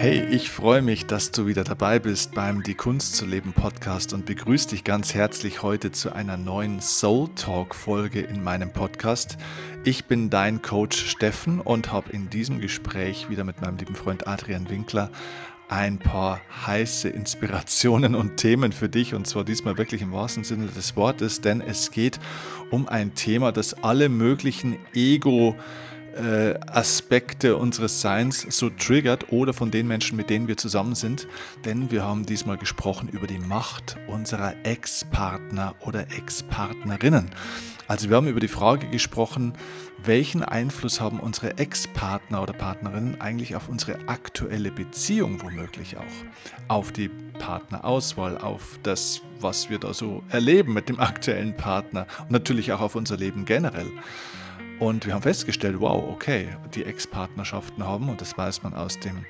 Hey, ich freue mich, dass du wieder dabei bist beim Die Kunst zu leben Podcast und begrüße dich ganz herzlich heute zu einer neuen Soul Talk Folge in meinem Podcast. Ich bin dein Coach Steffen und habe in diesem Gespräch wieder mit meinem lieben Freund Adrian Winkler ein paar heiße Inspirationen und Themen für dich und zwar diesmal wirklich im wahrsten Sinne des Wortes, denn es geht um ein Thema, das alle möglichen Ego- äh, Aspekte unseres Seins so triggert oder von den Menschen, mit denen wir zusammen sind. Denn wir haben diesmal gesprochen über die Macht unserer Ex-Partner oder Ex-Partnerinnen. Also wir haben über die Frage gesprochen, welchen Einfluss haben unsere Ex-Partner oder Partnerinnen eigentlich auf unsere aktuelle Beziehung womöglich auch, auf die Partnerauswahl, auf das, was wir da so erleben mit dem aktuellen Partner und natürlich auch auf unser Leben generell. Und wir haben festgestellt, wow, okay, die Ex-Partnerschaften haben, und das weiß man aus dem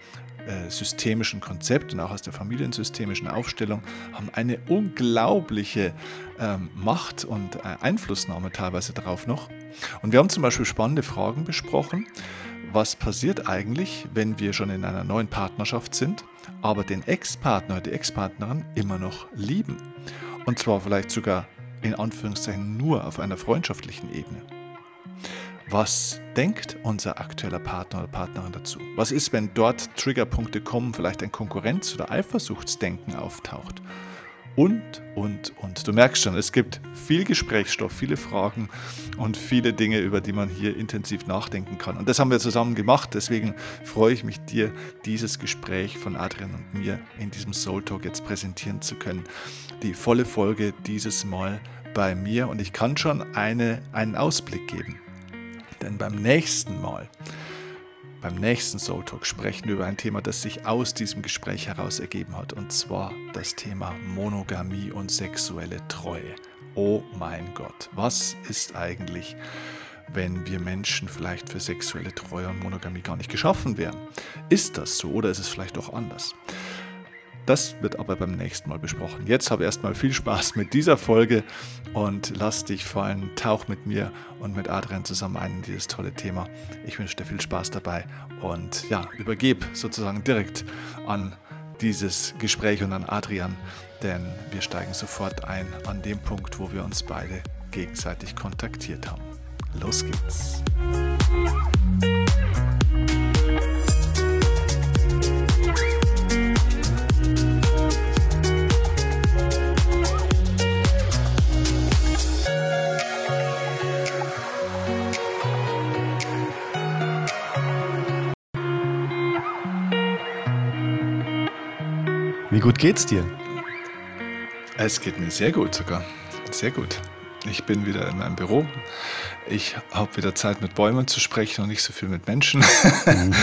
äh, systemischen Konzept und auch aus der familiensystemischen Aufstellung, haben eine unglaubliche ähm, Macht und äh, Einflussnahme teilweise darauf noch. Und wir haben zum Beispiel spannende Fragen besprochen. Was passiert eigentlich, wenn wir schon in einer neuen Partnerschaft sind, aber den Ex-Partner die Ex-Partnerin immer noch lieben? Und zwar vielleicht sogar in Anführungszeichen nur auf einer freundschaftlichen Ebene. Was denkt unser aktueller Partner oder Partnerin dazu? Was ist, wenn dort Triggerpunkte kommen, vielleicht ein Konkurrenz- oder Eifersuchtsdenken auftaucht? Und, und, und. Du merkst schon, es gibt viel Gesprächsstoff, viele Fragen und viele Dinge, über die man hier intensiv nachdenken kann. Und das haben wir zusammen gemacht. Deswegen freue ich mich, dir dieses Gespräch von Adrian und mir in diesem Soul Talk jetzt präsentieren zu können. Die volle Folge dieses Mal bei mir und ich kann schon eine, einen Ausblick geben. Denn beim nächsten Mal, beim nächsten Soul Talk sprechen wir über ein Thema, das sich aus diesem Gespräch heraus ergeben hat. Und zwar das Thema Monogamie und sexuelle Treue. Oh mein Gott, was ist eigentlich, wenn wir Menschen vielleicht für sexuelle Treue und Monogamie gar nicht geschaffen wären? Ist das so oder ist es vielleicht auch anders? Das wird aber beim nächsten Mal besprochen. Jetzt habe erstmal viel Spaß mit dieser Folge und lass dich fallen, tauch mit mir und mit Adrian zusammen ein in dieses tolle Thema. Ich wünsche dir viel Spaß dabei und ja, übergebe sozusagen direkt an dieses Gespräch und an Adrian, denn wir steigen sofort ein an dem Punkt, wo wir uns beide gegenseitig kontaktiert haben. Los geht's! Gut geht's dir? Es geht mir sehr gut sogar. Sehr gut. Ich bin wieder in meinem Büro. Ich habe wieder Zeit mit Bäumen zu sprechen und nicht so viel mit Menschen. Mhm.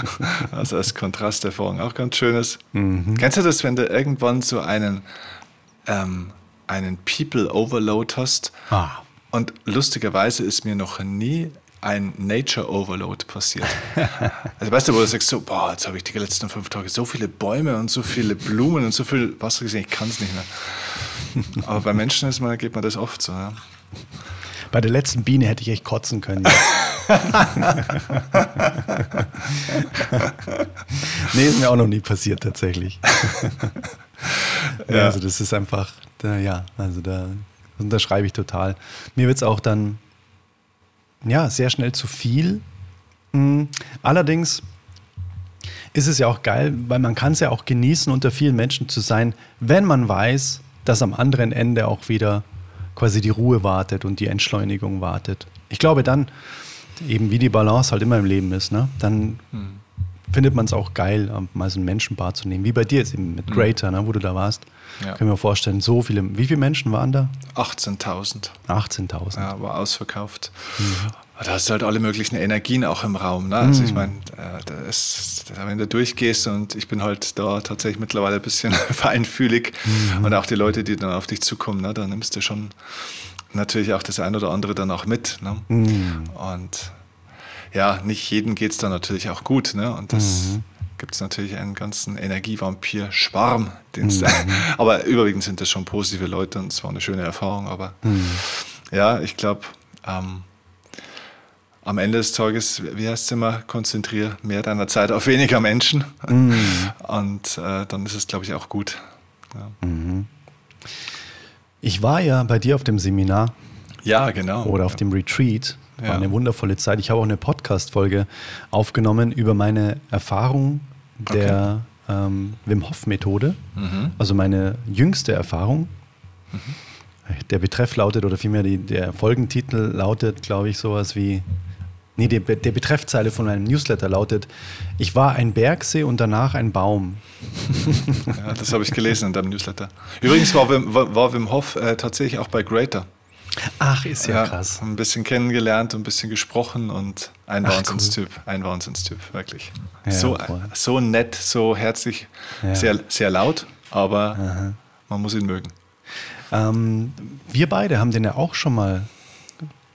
also als Kontrasterfahrung auch ganz schönes. Mhm. Kennst du das, wenn du irgendwann so einen, ähm, einen People Overload hast? Ah. Und lustigerweise ist mir noch nie ein Nature Overload passiert. Also weißt du, wo du sagst, so, boah, jetzt habe ich die letzten fünf Tage so viele Bäume und so viele Blumen und so viel Wasser gesehen, ich kann es nicht mehr. Aber bei Menschen ist man, geht man das oft so. Ja. Bei der letzten Biene hätte ich echt kotzen können. nee, ist mir auch noch nie passiert tatsächlich. ja. Also das ist einfach, ja, also da unterschreibe ich total. Mir wird es auch dann ja, sehr schnell zu viel. Mhm. Allerdings ist es ja auch geil, weil man kann es ja auch genießen, unter vielen Menschen zu sein, wenn man weiß, dass am anderen Ende auch wieder quasi die Ruhe wartet und die Entschleunigung wartet. Ich glaube dann, eben wie die Balance halt immer im Leben ist, ne? dann mhm. findet man es auch geil, mal so ein Menschenpaar zu nehmen, wie bei dir jetzt eben mit mhm. Greater, ne, wo du da warst. Ja. Können wir vorstellen, so viele, wie viele Menschen waren da? 18.000. 18.000. Ja, war ausverkauft. Mhm. Da hast du halt alle möglichen Energien auch im Raum. Ne? Also ich mhm. meine, äh, wenn du durchgehst und ich bin halt da tatsächlich mittlerweile ein bisschen feinfühlig mhm. und auch die Leute, die dann auf dich zukommen, ne, da nimmst du schon natürlich auch das ein oder andere dann auch mit. Ne? Mhm. Und ja, nicht jedem geht es dann natürlich auch gut. Ne? Und das mhm gibt es natürlich einen ganzen Energievampir-Schwarm. Mhm. aber überwiegend sind das schon positive Leute und es war eine schöne Erfahrung. Aber mhm. ja, ich glaube, ähm, am Ende des Tages, wie heißt es immer, konzentriere mehr deiner Zeit auf weniger Menschen. Mm. Und äh, dann ist es, glaube ich, auch gut. Ja. Mhm. Ich war ja bei dir auf dem Seminar Ja, genau. oder auf dem Retreat. War Ja. eine wundervolle Zeit. Ich habe auch eine Podcast-Folge aufgenommen über meine Erfahrung der ähm, Wim Hof-Methode. Mhm. Also meine jüngste Erfahrung. Der Betreff lautet, oder vielmehr die, der Folgentitel lautet, glaube ich, sowas wie. Nee, der, der Betreffzeile von meinem Newsletter lautet: Ich war ein Bergsee und danach ein Baum. Ja, das habe ich gelesen in deinem Newsletter. Übrigens war Wim, war, Wim Hof äh, tatsächlich auch bei Greater. Ach, ist ja, krass. Ein bisschen kennengelernt, ein bisschen gesprochen und ein Wahnsinnstyp. Ein Wahnsinnstyp, wirklich. Ja, so, voll. so nett, so herzlich, Ja. sehr, sehr laut, aber man muss ihn mögen. Ähm, wir beide haben den ja auch schon mal,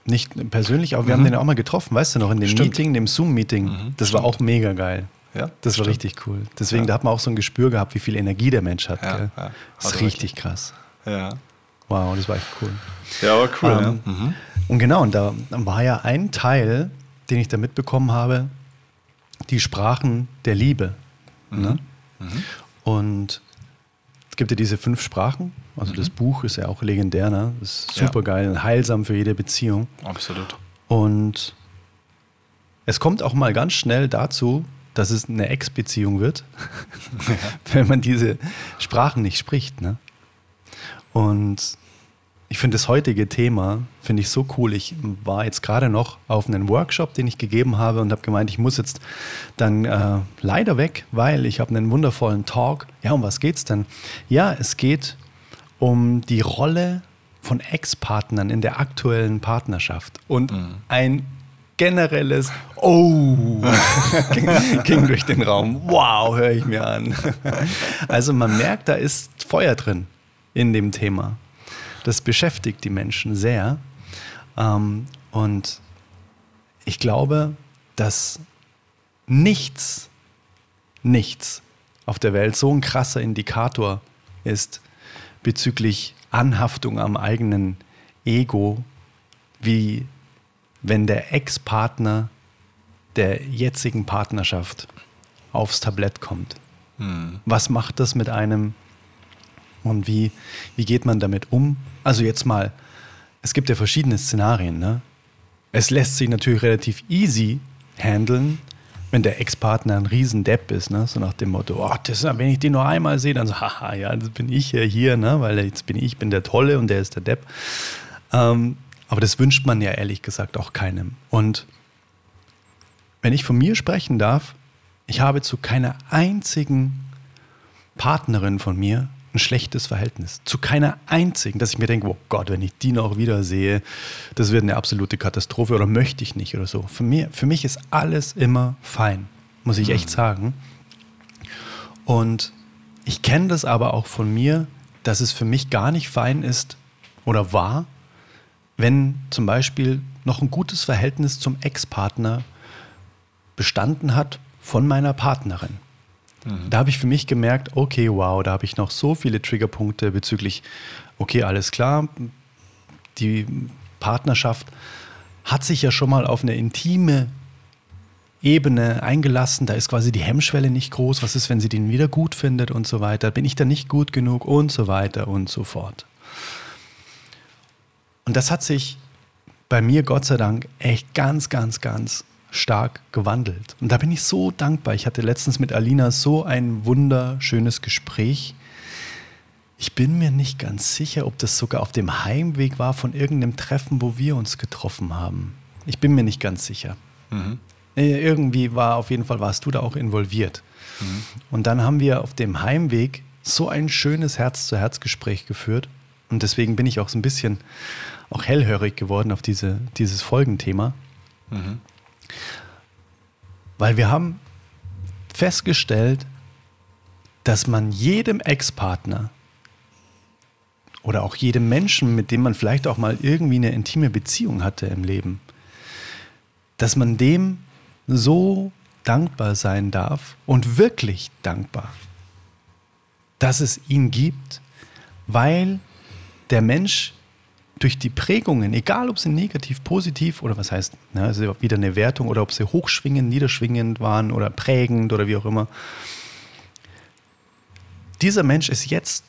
nicht persönlich, aber wir haben den ja auch mal getroffen, weißt du noch, in dem Stimmt. Meeting, dem Zoom-Meeting. das war auch mega geil. Ja, Das war stimmt. richtig cool. Deswegen, Ja. da hat man auch so ein Gespür gehabt, wie viel Energie der Mensch hat. Ja, ja. Das ist er richtig krass. Ja, Wow, das war echt cool. ja aber cool. Ähm. Mhm. Und genau, und da war ja ein Teil, den ich da mitbekommen habe, die Sprachen der Liebe. Ne? Und es gibt ja diese fünf Sprachen. Also das Buch ist ja auch legendär, ne? Das ist Ja. super geil, heilsam für jede Beziehung. Absolut. Und es kommt auch mal ganz schnell dazu, dass es eine Ex-Beziehung wird, wenn man diese Sprachen nicht spricht. Ne? Und ich finde das heutige Thema, finde ich so cool. Ich war jetzt gerade noch auf einen Workshop, den ich gegeben habe und habe gemeint, ich muss jetzt dann äh, leider weg, weil ich habe einen wundervollen Talk. Ja, um was geht's denn? Ja, es geht um die Rolle von Ex-Partnern in der aktuellen Partnerschaft und ein generelles Oh ging, ging durch den Raum. Wow, höre ich mir an. Also man merkt, da ist Feuer drin in dem Thema. Das beschäftigt die Menschen sehr. Ähm, und ich glaube, dass nichts, nichts auf der Welt so ein krasser Indikator ist bezüglich Anhaftung am eigenen Ego, wie wenn der Ex-Partner der jetzigen Partnerschaft aufs Tablett kommt. Was macht das mit einem und wie, wie geht man damit um? Also jetzt mal, es gibt ja verschiedene Szenarien. Ne? Es lässt sich natürlich relativ easy handeln, wenn der Ex-Partner ein Riesendepp ist, ne? so nach dem Motto, oh, das, wenn ich den nur einmal sehe, dann so, haha, ja, das bin ich ja hier, ne? weil jetzt bin ich bin der Tolle und der ist der Depp. Ähm, aber das wünscht man ja ehrlich gesagt auch keinem. Und wenn ich von mir sprechen darf, ich habe zu keiner einzigen Partnerin von mir ein schlechtes Verhältnis. Zu keiner einzigen, dass ich mir denke, oh Gott, wenn ich die noch wieder sehe, das wird eine absolute Katastrophe oder möchte ich nicht oder so. Für, mir, für mich ist alles immer fein, muss ich echt sagen. Und ich kenne das aber auch von mir, dass es für mich gar nicht fein ist oder war, wenn zum Beispiel noch ein gutes Verhältnis zum Ex-Partner bestanden hat von meiner Partnerin. Da habe ich für mich gemerkt, okay, wow, da habe ich noch so viele Triggerpunkte bezüglich, okay, alles klar, die Partnerschaft hat sich ja schon mal auf eine intime Ebene eingelassen, da ist quasi die Hemmschwelle nicht groß, was ist, wenn sie den wieder gut findet und so weiter, bin ich da nicht gut genug und so weiter und so fort. Und das hat sich bei mir Gott sei Dank echt ganz, ganz, ganz stark gewandelt. Und da bin ich so dankbar. Ich hatte letztens mit Alina so ein wunderschönes Gespräch. Ich bin mir nicht ganz sicher, ob das sogar auf dem Heimweg war von irgendeinem Treffen, wo wir uns getroffen haben. Ich bin mir nicht ganz sicher. Äh, Irgendwie war, auf jeden Fall warst du da auch involviert. Und dann haben wir auf dem Heimweg so ein schönes Herz-zu-Herz-Gespräch geführt. Und deswegen bin ich auch so ein bisschen auch hellhörig geworden auf diese, dieses Folgenthema. Weil wir haben festgestellt, dass man jedem Ex-Partner oder auch jedem Menschen, mit dem man vielleicht auch mal irgendwie eine intime Beziehung hatte im Leben, dass man dem so dankbar sein darf und wirklich dankbar, dass es ihn gibt, weil der Mensch durch die Prägungen, egal ob sie negativ, positiv oder was heißt, ne, also wieder eine Wertung oder ob sie hochschwingend, niederschwingend waren oder prägend oder wie auch immer. Dieser Mensch ist jetzt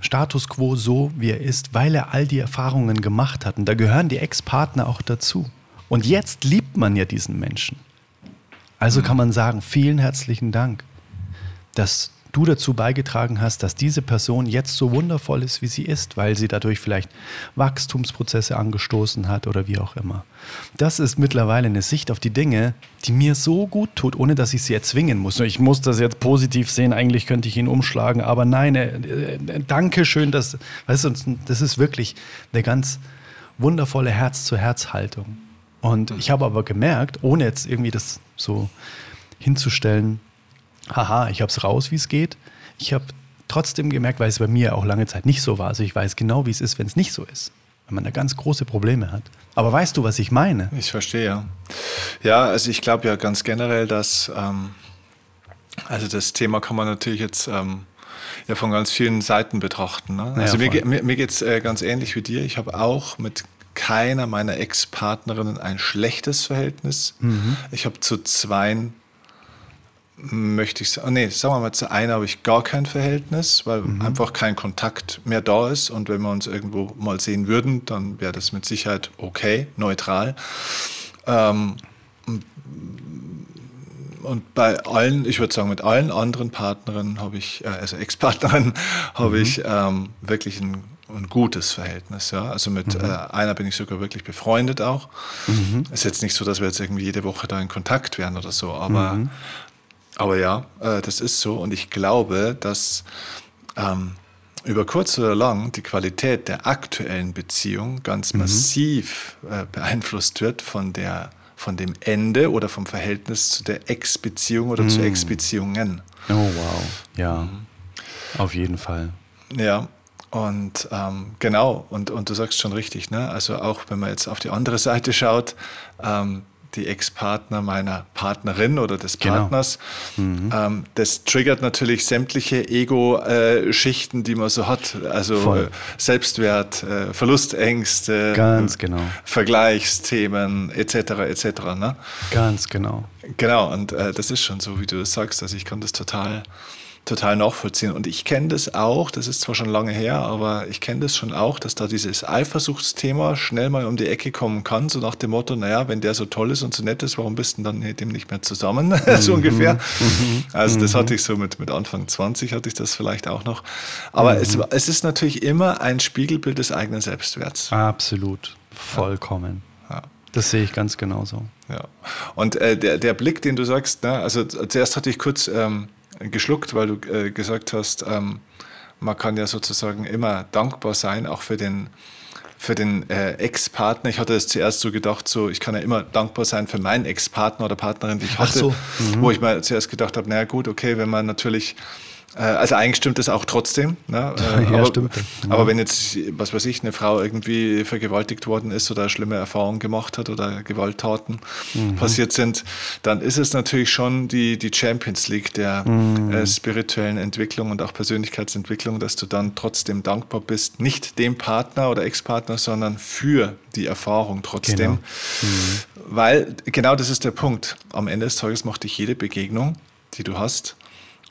Status quo so, wie er ist, weil er all die Erfahrungen gemacht hat. Und da gehören die Ex-Partner auch dazu. Und jetzt liebt man ja diesen Menschen. Also kann man sagen, vielen herzlichen Dank, dass du dazu beigetragen hast, dass diese Person jetzt so wundervoll ist, wie sie ist, weil sie dadurch vielleicht Wachstumsprozesse angestoßen hat oder wie auch immer. Das ist mittlerweile eine Sicht auf die Dinge, die mir so gut tut, ohne dass ich sie erzwingen muss. Ich muss das jetzt positiv sehen, eigentlich könnte ich ihn umschlagen, aber nein, äh, äh, danke schön, dass, weißt du, das ist wirklich eine ganz wundervolle Herz-zu-Herz-Haltung. Und ich habe aber gemerkt, ohne jetzt irgendwie das so hinzustellen, haha, ich habe es raus, wie es geht. Ich habe trotzdem gemerkt, weil es bei mir auch lange Zeit nicht so war. Also ich weiß genau, wie es ist, wenn es nicht so ist. Wenn man da ganz große Probleme hat. Aber weißt du, was ich meine? Ich verstehe, ja. Ja, also ich glaube ja ganz generell, dass, ähm, also das Thema kann man natürlich jetzt ähm, ja von ganz vielen Seiten betrachten. Ne? Also ja, mir, mir, mir geht es äh, ganz ähnlich wie dir. Ich habe auch mit keiner meiner Ex-Partnerinnen ein schlechtes Verhältnis. Mhm. Ich habe zu zweien möchte ich sagen, nee, sagen wir mal, zu einer habe ich gar kein Verhältnis, weil mhm. einfach kein Kontakt mehr da ist. Und wenn wir uns irgendwo mal sehen würden, dann wäre das mit Sicherheit okay, neutral. Ähm, und bei allen, ich würde sagen, mit allen anderen Partnerinnen habe ich, äh, also Ex-Partnerinnen, habe mhm. ich ähm, wirklich ein, ein, gutes Verhältnis. Ja? Also mit mhm. äh, einer bin ich sogar wirklich befreundet auch. Mhm. Ist jetzt nicht so, dass wir jetzt irgendwie jede Woche da in Kontakt wären oder so, aber mhm. Aber ja, äh, das ist so. Und ich glaube, dass ähm, über kurz oder lang die Qualität der aktuellen Beziehung ganz mhm. massiv äh, beeinflusst wird von, der, von dem Ende oder vom Verhältnis zu der Ex-Beziehung oder mhm. zu Ex-Beziehungen. Oh, wow. Ja, mhm. auf jeden Fall. Ja, und ähm, genau, und, und du sagst schon richtig, ne? also auch wenn man jetzt auf die andere Seite schaut, ähm, die Ex-Partner meiner Partnerin oder des genau. Partners. Genau. Mhm. Ähm, das triggert natürlich sämtliche Ego-Schichten, die man so hat. Also äh, Selbstwert, äh, Verlustängste, Ganz genau. Vergleichsthemen etc. etc. Ne? Ganz genau. Genau, und äh, das ist schon so, wie du das sagst. Also ich kann das total total nachvollziehen. Und ich kenne das auch, das ist zwar schon lange her, aber ich kenne das schon auch, dass da dieses Eifersuchtsthema schnell mal um die Ecke kommen kann, so nach dem Motto, naja, wenn der so toll ist und so nett ist, warum bist du dann mit dem nicht mehr zusammen, mhm. so ungefähr. Mhm. Also das mhm. hatte ich so mit, mit Anfang 20, hatte ich das vielleicht auch noch. Aber es, mhm. es ist natürlich immer ein Spiegelbild des eigenen Selbstwerts. Absolut, vollkommen. Ja. Ja. Das sehe ich ganz genauso. Ja. Und äh, der, der Blick, den du sagst, ne, also zuerst hatte ich kurz... Ähm, geschluckt, weil du äh, gesagt hast, ähm, man kann ja sozusagen immer dankbar sein, auch für den, für den äh, Ex-Partner. Ich hatte es zuerst so gedacht, so ich kann ja immer dankbar sein für meinen Ex-Partner oder Partnerin, die ich hatte, so. mhm. wo ich mal zuerst gedacht habe, naja gut, okay, wenn man natürlich also eigentlich stimmt das auch trotzdem. Ne? ja, aber, stimmt. Ja. Aber wenn jetzt, was weiß ich, eine Frau irgendwie vergewaltigt worden ist oder schlimme Erfahrungen gemacht hat oder Gewalttaten mhm. passiert sind, dann ist es natürlich schon die, die Champions League der mhm. äh, spirituellen Entwicklung und auch Persönlichkeitsentwicklung, dass du dann trotzdem dankbar bist, nicht dem Partner oder Ex-Partner, sondern für die Erfahrung trotzdem. Genau. Mhm. Weil genau das ist der Punkt. Am Ende des Tages macht dich jede Begegnung, die du hast,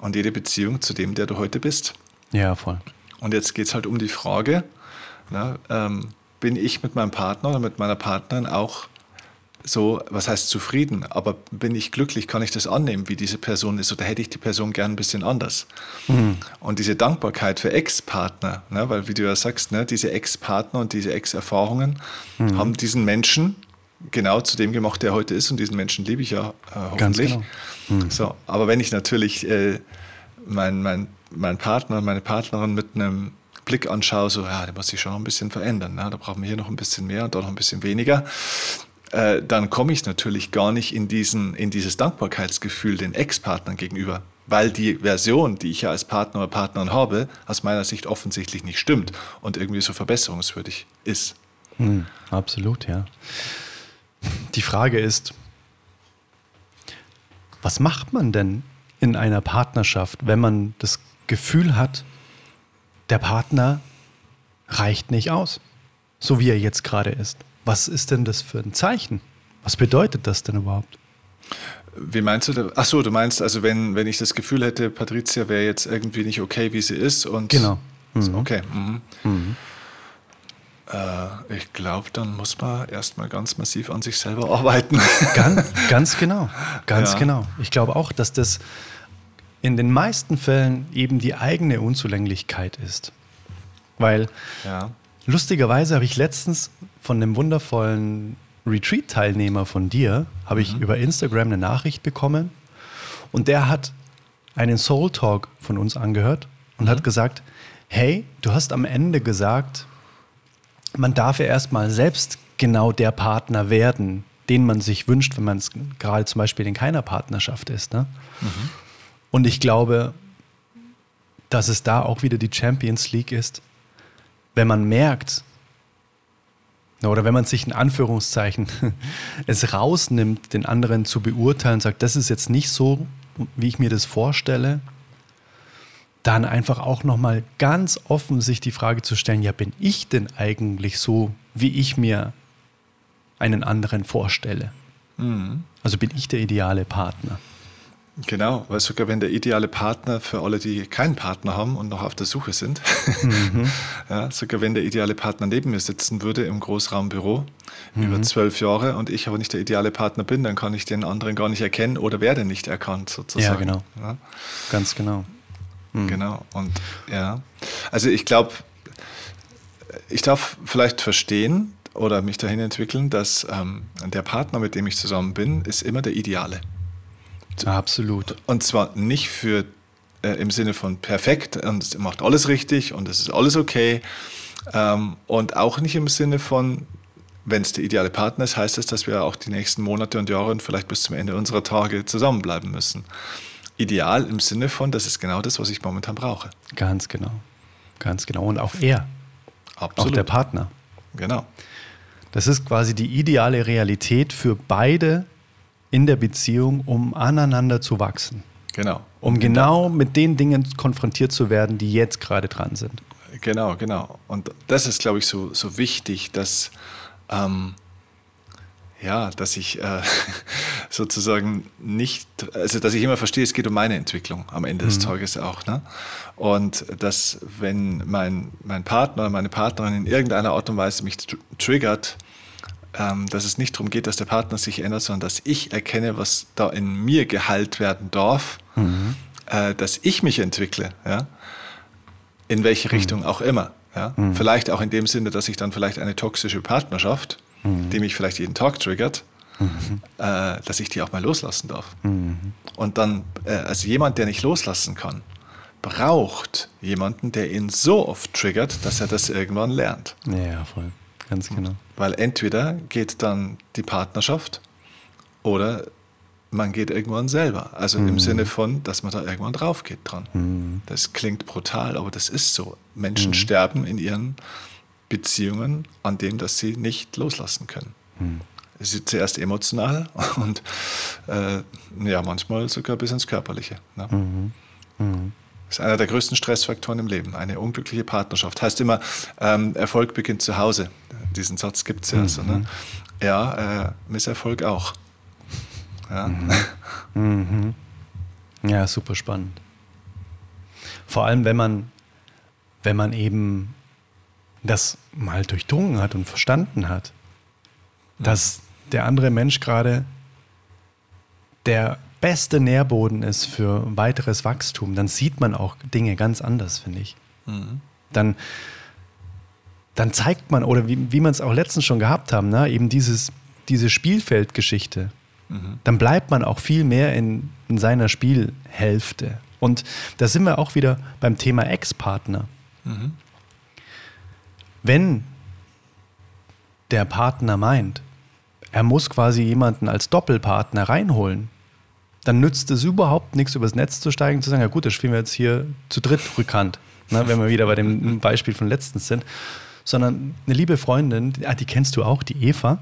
und jede Beziehung zu dem, der du heute bist. Ja, voll. Und jetzt geht es halt um die Frage, na, ähm, bin ich mit meinem Partner oder mit meiner Partnerin auch so, was heißt zufrieden, aber bin ich glücklich, kann ich das annehmen, wie diese Person ist, oder hätte ich die Person gern ein bisschen anders? Mhm. Und diese Dankbarkeit für Ex-Partner, ne, weil wie du ja sagst, ne, diese Ex-Partner und diese Ex-Erfahrungen mhm. haben diesen Menschen genau zu dem gemacht, der heute ist, und diesen Menschen liebe ich ja äh, hoffentlich. Genau. Mhm. So, aber wenn ich natürlich äh, meinen mein, mein Partner, meine Partnerin mit einem Blick anschaue, so, ja, der muss sich schon noch ein bisschen verändern. Ne? Da brauchen wir hier noch ein bisschen mehr und da noch ein bisschen weniger. Äh, dann komme ich natürlich gar nicht in, diesen, in dieses Dankbarkeitsgefühl den Ex-Partnern gegenüber, weil die Version, die ich ja als Partner oder Partnerin habe, aus meiner Sicht offensichtlich nicht stimmt und irgendwie so verbesserungswürdig ist. Mhm, absolut, ja. Die Frage ist, was macht man denn in einer Partnerschaft, wenn man das Gefühl hat, der Partner reicht nicht aus? so wie er jetzt gerade ist. Was ist denn das für ein Zeichen? Was bedeutet das denn überhaupt? Wie meinst du? Ach so, du meinst also, wenn, wenn ich das Gefühl hätte, Patricia wäre jetzt irgendwie nicht okay, wie sie ist und genau. Mhm. Okay. Mhm. Mhm. Äh, ich glaube, dann muss man erstmal ganz massiv an sich selber arbeiten. Ganz, ganz genau, ganz ja. genau. Ich glaube auch, dass das in den meisten Fällen eben die eigene Unzulänglichkeit ist. Weil ja. lustigerweise habe ich letztens von einem wundervollen Retreat-Teilnehmer von dir, habe ich mhm. über Instagram eine Nachricht bekommen und der hat einen Soul Talk von uns angehört und mhm. hat gesagt, hey, du hast am Ende gesagt, man darf ja erstmal selbst genau der Partner werden, den man sich wünscht, wenn man es gerade zum Beispiel in keiner Partnerschaft ist. Ne? Mhm. Und ich glaube, dass es da auch wieder die Champions League ist, wenn man merkt, oder wenn man sich in Anführungszeichen es rausnimmt, den anderen zu beurteilen, sagt, das ist jetzt nicht so, wie ich mir das vorstelle, dann einfach auch nochmal ganz offen sich die Frage zu stellen, ja, bin ich denn eigentlich so, wie ich mir einen anderen vorstelle? Mhm. Also bin ich der ideale Partner? Genau, weil sogar wenn der ideale Partner für alle, die keinen Partner haben und noch auf der Suche sind, mhm. ja, sogar wenn der ideale Partner neben mir sitzen würde im Großraumbüro mhm. über zwölf Jahre und ich aber nicht der ideale Partner bin, dann kann ich den anderen gar nicht erkennen oder werde nicht erkannt sozusagen. Ja, genau. Ja? Ganz genau. Mhm. Genau. Und ja, also ich glaube, ich darf vielleicht verstehen oder mich dahin entwickeln, dass ähm, der Partner, mit dem ich zusammen bin, ist immer der Ideale. Absolut. Und zwar nicht für äh, im Sinne von perfekt und es macht alles richtig und es ist alles okay. Ähm, und auch nicht im Sinne von, wenn es der ideale Partner ist, heißt es, dass wir auch die nächsten Monate und Jahre und vielleicht bis zum Ende unserer Tage zusammenbleiben müssen ideal im Sinne von, das ist genau das, was ich momentan brauche. Ganz genau. Ganz genau. Und auch er. Absolut. Auch der Partner. Genau. Das ist quasi die ideale Realität für beide in der Beziehung, um aneinander zu wachsen. Genau. Um genau mit den Dingen konfrontiert zu werden, die jetzt gerade dran sind. Genau, genau. Und das ist, glaube ich, so, so wichtig, dass ähm, ja, dass ich äh, sozusagen nicht, also dass ich immer verstehe, es geht um meine Entwicklung am Ende mhm. des Tages auch. Ne? Und dass, wenn mein, mein Partner oder meine Partnerin in irgendeiner Art und Weise mich triggert, ähm, dass es nicht darum geht, dass der Partner sich ändert, sondern dass ich erkenne, was da in mir geheilt werden darf, mhm. äh, dass ich mich entwickle, ja? in welche mhm. Richtung auch immer. Ja? Mhm. Vielleicht auch in dem Sinne, dass ich dann vielleicht eine toxische Partnerschaft mhm. die mich vielleicht jeden Tag triggert, mhm. äh, dass ich die auch mal loslassen darf. Mhm. Und dann, äh, also jemand, der nicht loslassen kann, braucht jemanden, der ihn so oft triggert, dass er das irgendwann lernt. Ja, voll. Ganz genau. Weil entweder geht dann die Partnerschaft oder man geht irgendwann selber. Also mhm. im Sinne von, dass man da irgendwann drauf geht dran. Mhm. Das klingt brutal, aber das ist so. Menschen mhm. sterben in ihren Beziehungen an dem, dass sie nicht loslassen können. Hm. Es ist zuerst emotional und äh, ja, manchmal sogar bis ins Körperliche. Ne? Mhm. Mhm. Das ist einer der größten Stressfaktoren im Leben. Eine unglückliche Partnerschaft. Heißt immer, ähm, Erfolg beginnt zu Hause. Diesen Satz gibt es ja. Mhm. So, ne? Ja, äh, Misserfolg auch. Ja. Mhm. Mhm. ja, super spannend. Vor allem, wenn man, wenn man eben das mal durchdrungen hat und verstanden hat, dass der andere Mensch gerade der beste Nährboden ist für weiteres Wachstum, dann sieht man auch Dinge ganz anders, finde ich. Mhm. Dann, dann zeigt man, oder wie, wie man es auch letztens schon gehabt haben, ne, eben dieses, diese Spielfeldgeschichte, mhm. dann bleibt man auch viel mehr in, in seiner Spielhälfte. Und da sind wir auch wieder beim Thema Ex-Partner. Mhm. Wenn der Partner meint, er muss quasi jemanden als Doppelpartner reinholen, dann nützt es überhaupt nichts, übers Netz zu steigen und zu sagen, ja gut, das spielen wir jetzt hier zu dritt rückhand, ne, wenn wir wieder bei dem Beispiel von letztens sind. Sondern eine liebe Freundin, ah, die kennst du auch, die Eva,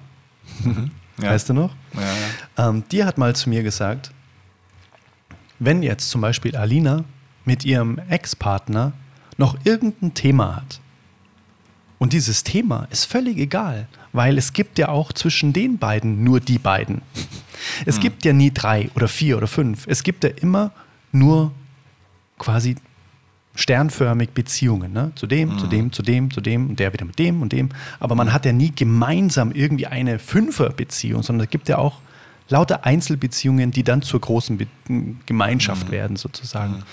mhm. ja. weißt du noch? Ja, ja. Ähm, die hat mal zu mir gesagt, wenn jetzt zum Beispiel Alina mit ihrem Ex-Partner noch irgendein Thema hat, Und dieses Thema ist völlig egal, weil es gibt ja auch zwischen den beiden nur die beiden. Es hm. gibt ja nie drei oder vier oder fünf. Es gibt ja immer nur quasi sternförmig Beziehungen. Ne? Zu dem, mhm. zu dem, zu dem, zu dem und der wieder mit dem und dem. Aber man hat ja nie gemeinsam irgendwie eine Fünferbeziehung, sondern es gibt ja auch lauter Einzelbeziehungen, die dann zur großen Be Gemeinschaft mhm. werden, sozusagen. Mhm.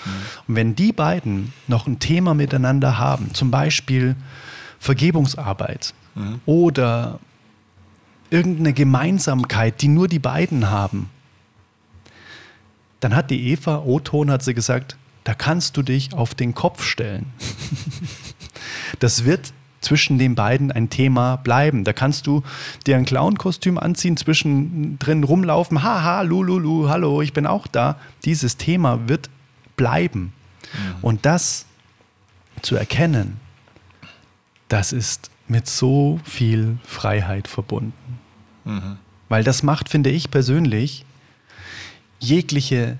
Und wenn die beiden noch ein Thema miteinander haben, zum Beispiel Vergebungsarbeit mhm. oder irgendeine Gemeinsamkeit, die nur die beiden haben, dann hat die Eva O-Ton hat sie gesagt, da kannst du dich auf den Kopf stellen. das wird zwischen den beiden ein Thema bleiben. Da kannst du dir ein Clown-Kostüm anziehen, zwischendrin rumlaufen, haha, lululu, hallo, ich bin auch da. Dieses Thema wird bleiben. Mhm. Und das zu erkennen, das ist mit so viel Freiheit verbunden. Mhm. Weil das macht, finde ich persönlich, jegliche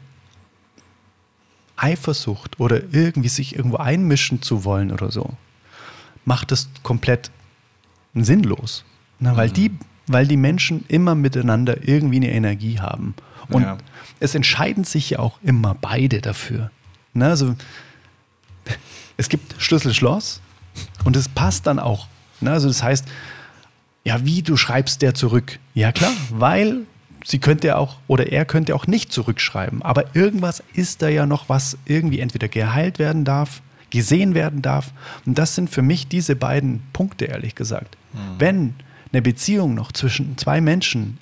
Eifersucht oder irgendwie sich irgendwo einmischen zu wollen oder so, macht es komplett sinnlos. Na, weil, mhm. die, weil die Menschen immer miteinander irgendwie eine Energie haben. Und ja. es entscheiden sich ja auch immer beide dafür. Na, also, es gibt Schlüssel-Schloss und es passt dann auch. Na, also das heißt, ja, wie du schreibst der zurück? Ja klar, weil sie könnte auch oder er könnte auch nicht zurückschreiben. Aber irgendwas ist da ja noch, was irgendwie entweder geheilt werden darf, gesehen werden darf. Und das sind für mich diese beiden Punkte, ehrlich gesagt. Mhm. Wenn eine Beziehung noch zwischen zwei Menschen,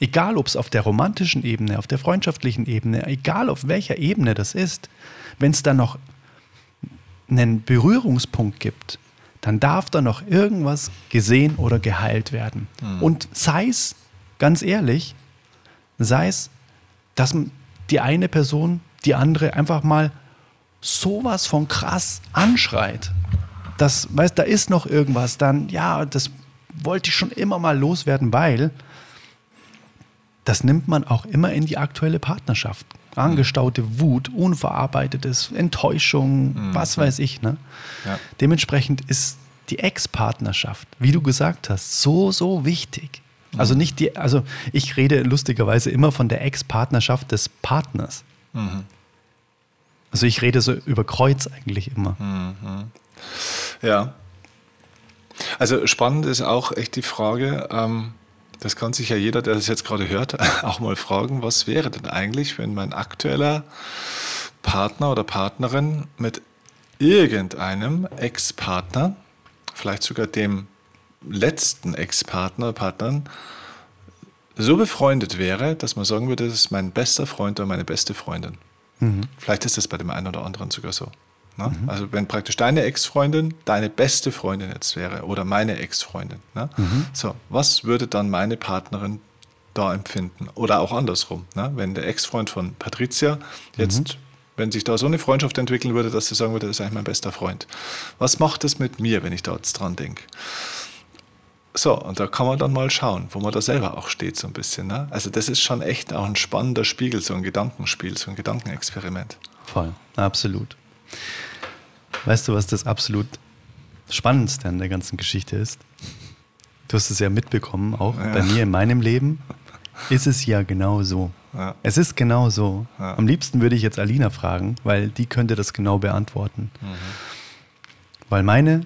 egal ob es auf der romantischen Ebene, auf der freundschaftlichen Ebene, egal auf welcher Ebene das ist, wenn es da noch einen Berührungspunkt gibt, dann darf da noch irgendwas gesehen oder geheilt werden. Mhm. Und sei es, ganz ehrlich, sei es, dass die eine Person die andere einfach mal sowas von krass anschreit. Das, weißt, da ist noch irgendwas, dann, ja, das wollte ich schon immer mal loswerden, weil das nimmt man auch immer in die aktuelle Partnerschaft. Angestaute Wut, unverarbeitetes, Enttäuschung, mhm. was weiß ich. Ne? Ja. Dementsprechend ist die Ex-Partnerschaft, wie du gesagt hast, so, so wichtig. Also mhm. nicht die, also ich rede lustigerweise immer von der Ex-Partnerschaft des Partners. Mhm. Also ich rede so über Kreuz eigentlich immer. Mhm. Ja. Also spannend ist auch echt die Frage, ähm, das kann sich ja jeder, der das jetzt gerade hört, auch mal fragen, was wäre denn eigentlich, wenn mein aktueller Partner oder Partnerin mit irgendeinem Ex-Partner, vielleicht sogar dem letzten Ex-Partner, Partnern so befreundet wäre, dass man sagen würde, das ist mein bester Freund oder meine beste Freundin. Mhm. Vielleicht ist das bei dem einen oder anderen sogar so. Ne? Mhm. Also wenn praktisch deine Ex-Freundin deine beste Freundin jetzt wäre oder meine Ex-Freundin. Ne? Mhm. So, was würde dann meine Partnerin da empfinden? Oder auch andersrum. Ne? Wenn der Ex-Freund von Patricia jetzt, mhm. wenn sich da so eine Freundschaft entwickeln würde, dass sie sagen würde, das ist eigentlich mein bester Freund. Was macht das mit mir, wenn ich da jetzt dran denke? So, und da kann man dann mal schauen, wo man da selber auch steht, so ein bisschen. Ne? Also, das ist schon echt auch ein spannender Spiegel, so ein Gedankenspiel, so ein Gedankenexperiment. Voll, absolut. Weißt du, was das absolut Spannendste an der ganzen Geschichte ist? Du hast es ja mitbekommen, auch ja. bei mir in meinem Leben ist es ja genau so. Ja. Es ist genau so. Ja. Am liebsten würde ich jetzt Alina fragen, weil die könnte das genau beantworten. Mhm. Weil meine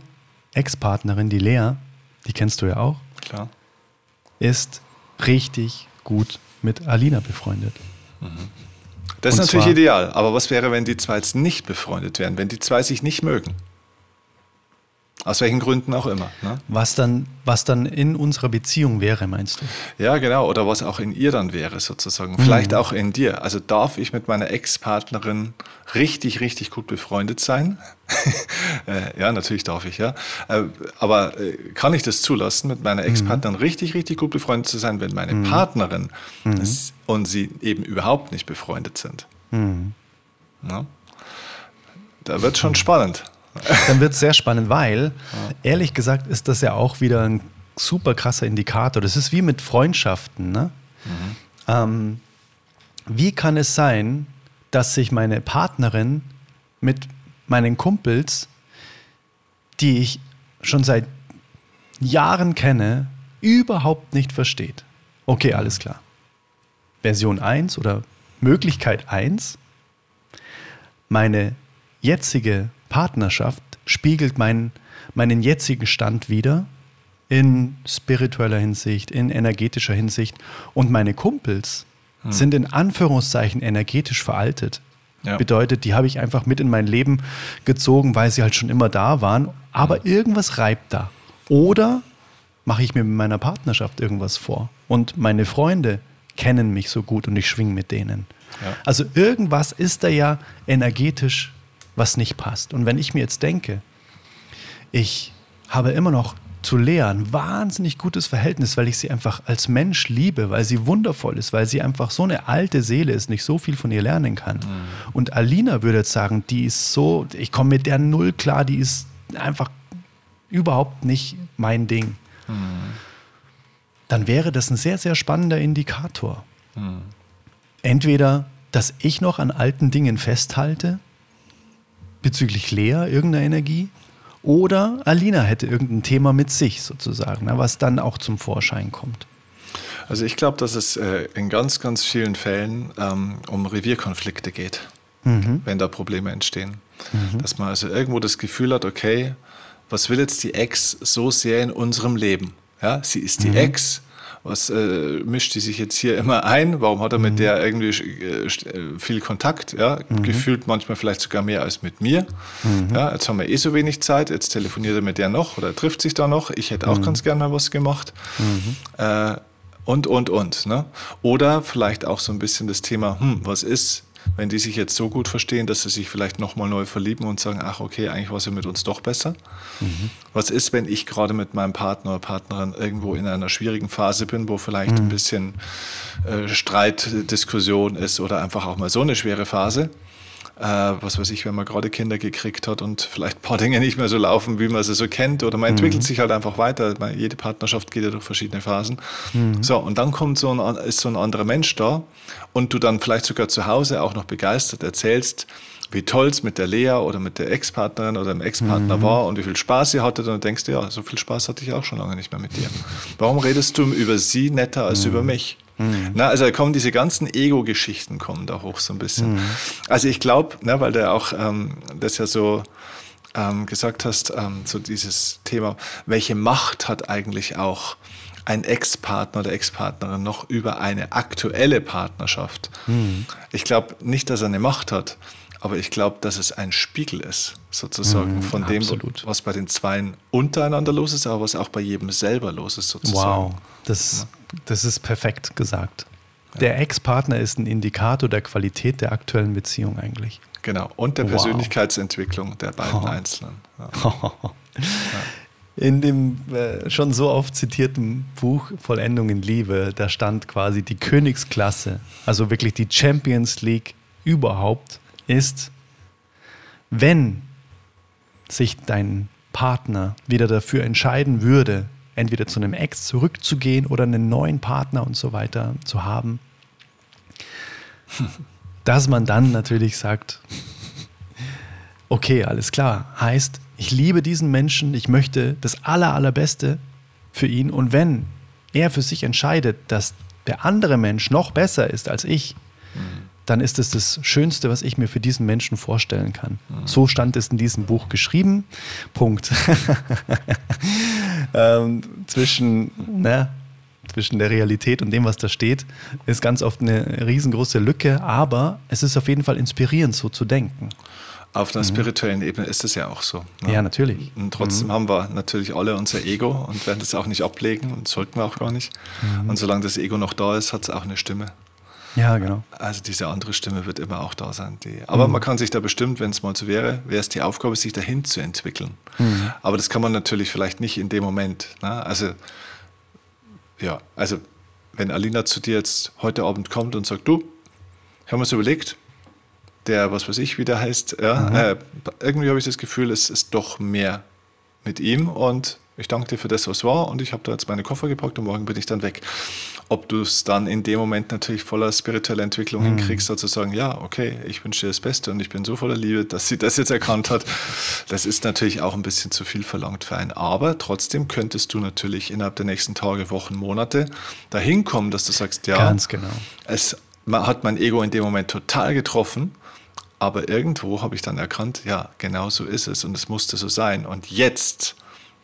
Ex-Partnerin, die Lea, die kennst du ja auch, Klar. ist richtig gut mit Alina befreundet. Mhm. Das ist Und natürlich ideal. Aber was wäre, wenn die zwei jetzt nicht befreundet wären, wenn die zwei sich nicht mögen? Aus welchen Gründen auch immer. Ne? Was, dann, was dann in unserer Beziehung wäre, meinst du? Ja, genau. Oder was auch in ihr dann wäre, sozusagen. Vielleicht mhm. auch in dir. Also darf ich mit meiner Ex-Partnerin richtig, richtig gut befreundet sein? Äh, ja, natürlich darf ich, ja. Äh, aber äh, kann ich das zulassen, mit meiner Ex-Partnerin mhm. richtig, richtig gut befreundet zu sein, wenn meine mhm. Partnerin mhm. und sie eben überhaupt nicht befreundet sind? Mhm. Na? Da wird schon spannend. Dann wird es sehr spannend, weil ehrlich gesagt ist das ja auch wieder ein super krasser Indikator. Das ist wie mit Freundschaften. Ne? Mhm. Ähm, wie kann es sein, dass sich meine Partnerin mit meinen Kumpels, die ich schon seit Jahren kenne, überhaupt nicht versteht. Okay, alles klar. Version 1 oder Möglichkeit 1. Meine jetzige Partnerschaft spiegelt meinen, meinen jetzigen Stand wider in spiritueller Hinsicht, in energetischer Hinsicht. Und meine Kumpels hm. sind in Anführungszeichen energetisch veraltet. Ja. Bedeutet, die habe ich einfach mit in mein Leben gezogen, weil sie halt schon immer da waren. Aber hm. irgendwas reibt da. Oder mache ich mir mit meiner Partnerschaft irgendwas vor. Und meine Freunde kennen mich so gut und ich schwinge mit denen. Ja. Also irgendwas ist da ja energetisch, was nicht passt. Und wenn ich mir jetzt denke, ich habe immer noch zu Lea ein wahnsinnig gutes Verhältnis, weil ich sie einfach als Mensch liebe, weil sie wundervoll ist, weil sie einfach so eine alte Seele ist, nicht so viel von ihr lernen kann. Mhm. Und Alina würde jetzt sagen, die ist so, ich komme mit der null klar, die ist einfach überhaupt nicht mein Ding. Mhm. Dann wäre das ein sehr, sehr spannender Indikator. Mhm. Entweder, dass ich noch an alten Dingen festhalte, bezüglich Lea, irgendeiner Energie, oder Alina hätte irgendein Thema mit sich sozusagen, ne, was dann auch zum Vorschein kommt. Also ich glaube, dass es äh, in ganz, ganz vielen Fällen ähm, um Revierkonflikte geht, mhm. wenn da Probleme entstehen. Mhm. Dass man also irgendwo das Gefühl hat, okay, was will jetzt die Ex so sehr in unserem Leben? Ja, sie ist die mhm. Ex, was äh, mischt die sich jetzt hier immer ein? Warum hat er mit mhm. der irgendwie äh, äh, viel Kontakt? Ja? Mhm. Gefühlt manchmal vielleicht sogar mehr als mit mir. Mhm. Ja, jetzt haben wir eh so wenig Zeit, jetzt telefoniert er mit der noch oder trifft sich da noch. Ich hätte auch mhm. ganz gerne mal was gemacht. Mhm. Äh, und, und, und. Ne? Oder vielleicht auch so ein bisschen das Thema, hm, was ist, wenn die sich jetzt so gut verstehen, dass sie sich vielleicht nochmal neu verlieben und sagen, ach okay, eigentlich war es ja mit uns doch besser. Mhm. Was ist, wenn ich gerade mit meinem Partner oder Partnerin irgendwo in einer schwierigen Phase bin, wo vielleicht mhm. ein bisschen äh, Streit, Diskussion ist oder einfach auch mal so eine schwere Phase? Äh, was weiß ich, wenn man gerade Kinder gekriegt hat und vielleicht ein paar Dinge nicht mehr so laufen, wie man sie so kennt, oder man mhm. entwickelt sich halt einfach weiter. Jede Partnerschaft geht ja durch verschiedene Phasen. Mhm. So, und dann kommt so ein, ist so ein anderer Mensch da und du dann vielleicht sogar zu Hause auch noch begeistert erzählst, wie toll es mit der Lea oder mit der Ex-Partnerin oder dem Ex-Partner mhm. war und wie viel Spaß ihr hattet. Und dann denkst du, ja, so viel Spaß hatte ich auch schon lange nicht mehr mit dir. Warum redest du über sie netter als mhm. über mich? Mhm. Na, also da kommen diese ganzen Ego-Geschichten kommen da hoch so ein bisschen. Mhm. Also ich glaube, ne, weil du auch ähm, das ja so ähm, gesagt hast, ähm, so dieses Thema, welche Macht hat eigentlich auch ein Ex-Partner oder Ex-Partnerin noch über eine aktuelle Partnerschaft? Mhm. Ich glaube nicht, dass er eine Macht hat, aber ich glaube, dass es ein Spiegel ist, sozusagen, mhm, von dem, absolut. was bei den Zweien untereinander los ist, aber was auch bei jedem selber los ist, sozusagen. Wow, das, das ist perfekt gesagt. Der Ex-Partner ist ein Indikator der Qualität der aktuellen Beziehung eigentlich. Genau, und der wow. Persönlichkeitsentwicklung der beiden oh. Einzelnen. Ja. In dem äh, schon so oft zitierten Buch Vollendung in Liebe, da stand quasi die Königsklasse, also wirklich die Champions League überhaupt, ist, wenn sich dein Partner wieder dafür entscheiden würde, entweder zu einem Ex zurückzugehen oder einen neuen Partner und so weiter zu haben, dass man dann natürlich sagt, okay, alles klar, heißt, ich liebe diesen Menschen, ich möchte das Aller, Allerbeste für ihn. Und wenn er für sich entscheidet, dass der andere Mensch noch besser ist als ich, mhm dann ist es das Schönste, was ich mir für diesen Menschen vorstellen kann. Mhm. So stand es in diesem Buch geschrieben. Punkt. ähm, zwischen, ne, zwischen der Realität und dem, was da steht, ist ganz oft eine riesengroße Lücke, aber es ist auf jeden Fall inspirierend, so zu denken. Auf einer mhm. spirituellen Ebene ist es ja auch so. Ne? Ja, natürlich. Und trotzdem mhm. haben wir natürlich alle unser Ego und werden das auch nicht ablegen und sollten wir auch gar nicht. Mhm. Und solange das Ego noch da ist, hat es auch eine Stimme. Ja, genau. Also diese andere Stimme wird immer auch da sein. Die, aber mhm. man kann sich da bestimmt, wenn es mal so wäre, wäre es die Aufgabe, sich dahin zu entwickeln. Mhm. Aber das kann man natürlich vielleicht nicht in dem Moment. Ne? Also, ja, also wenn Alina zu dir jetzt heute Abend kommt und sagt, du, haben wir es überlegt, der, was weiß ich, wie der heißt, ja, mhm. äh, irgendwie habe ich das Gefühl, es ist doch mehr mit ihm und ich danke dir für das, was war und ich habe da jetzt meine Koffer gepackt und morgen bin ich dann weg. ob du es dann in dem Moment natürlich voller spiritueller Entwicklung mhm. hinkriegst, sozusagen, ja, okay, ich wünsche dir das Beste und ich bin so voller Liebe, dass sie das jetzt erkannt hat. Das ist natürlich auch ein bisschen zu viel verlangt für einen. Aber trotzdem könntest du natürlich innerhalb der nächsten Tage, Wochen, Monate dahin kommen, dass du sagst, ja, ganz genau. Es hat mein Ego in dem Moment total getroffen. Aber irgendwo habe ich dann erkannt, ja, genau so ist es und es musste so sein. Und jetzt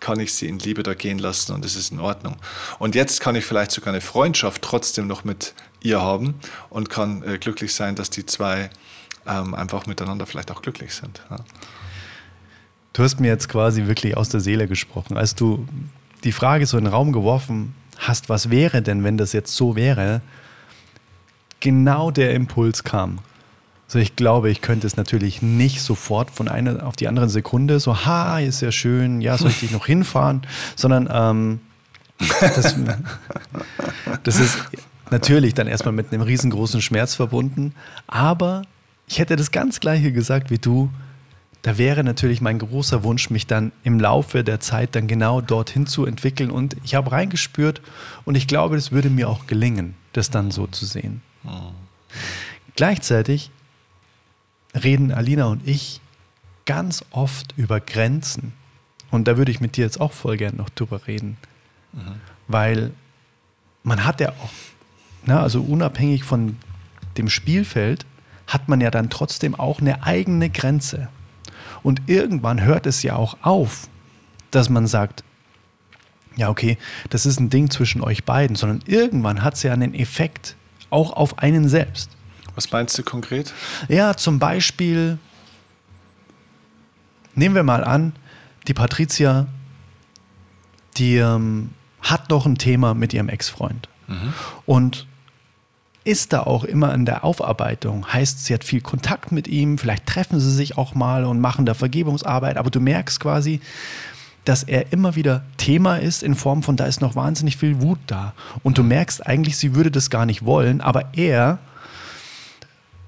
kann ich sie in Liebe da gehen lassen und es ist in Ordnung. Und jetzt kann ich vielleicht sogar eine Freundschaft trotzdem noch mit ihr haben und kann äh, glücklich sein, dass die zwei ähm, einfach miteinander vielleicht auch glücklich sind. Ja. Du hast mir jetzt quasi wirklich aus der Seele gesprochen. Als du die Frage so in den Raum geworfen hast, was wäre denn, wenn das jetzt so wäre, genau der Impuls kam. Also ich glaube, ich könnte es natürlich nicht sofort von einer auf die andere Sekunde so, ha, ist ja schön, ja, soll ich dich noch hinfahren, sondern ähm, das, das ist natürlich dann erstmal mit einem riesengroßen Schmerz verbunden, aber ich hätte das ganz gleiche gesagt wie du. Da wäre natürlich mein großer Wunsch, mich dann im Laufe der Zeit dann genau dorthin zu entwickeln. Und ich habe reingespürt und ich glaube, es würde mir auch gelingen, das dann so zu sehen. Mhm. Gleichzeitig reden Alina und ich ganz oft über Grenzen. Und da würde ich mit dir jetzt auch voll gern noch drüber reden. Mhm. Weil man hat ja auch, na, also unabhängig von dem Spielfeld, hat man ja dann trotzdem auch eine eigene Grenze. Und irgendwann hört es ja auch auf, dass man sagt, ja, okay, das ist ein Ding zwischen euch beiden, sondern irgendwann hat es ja einen Effekt auch auf einen selbst. Was meinst du konkret? Ja, zum Beispiel, nehmen wir mal an, die Patricia, die ähm, hat noch ein Thema mit ihrem Ex-Freund. Mhm. Und ist da auch immer in der Aufarbeitung. Heißt, sie hat viel Kontakt mit ihm, vielleicht treffen sie sich auch mal und machen da Vergebungsarbeit, aber du merkst quasi, dass er immer wieder Thema ist in Form von, da ist noch wahnsinnig viel Wut da. Und du merkst eigentlich, sie würde das gar nicht wollen, aber er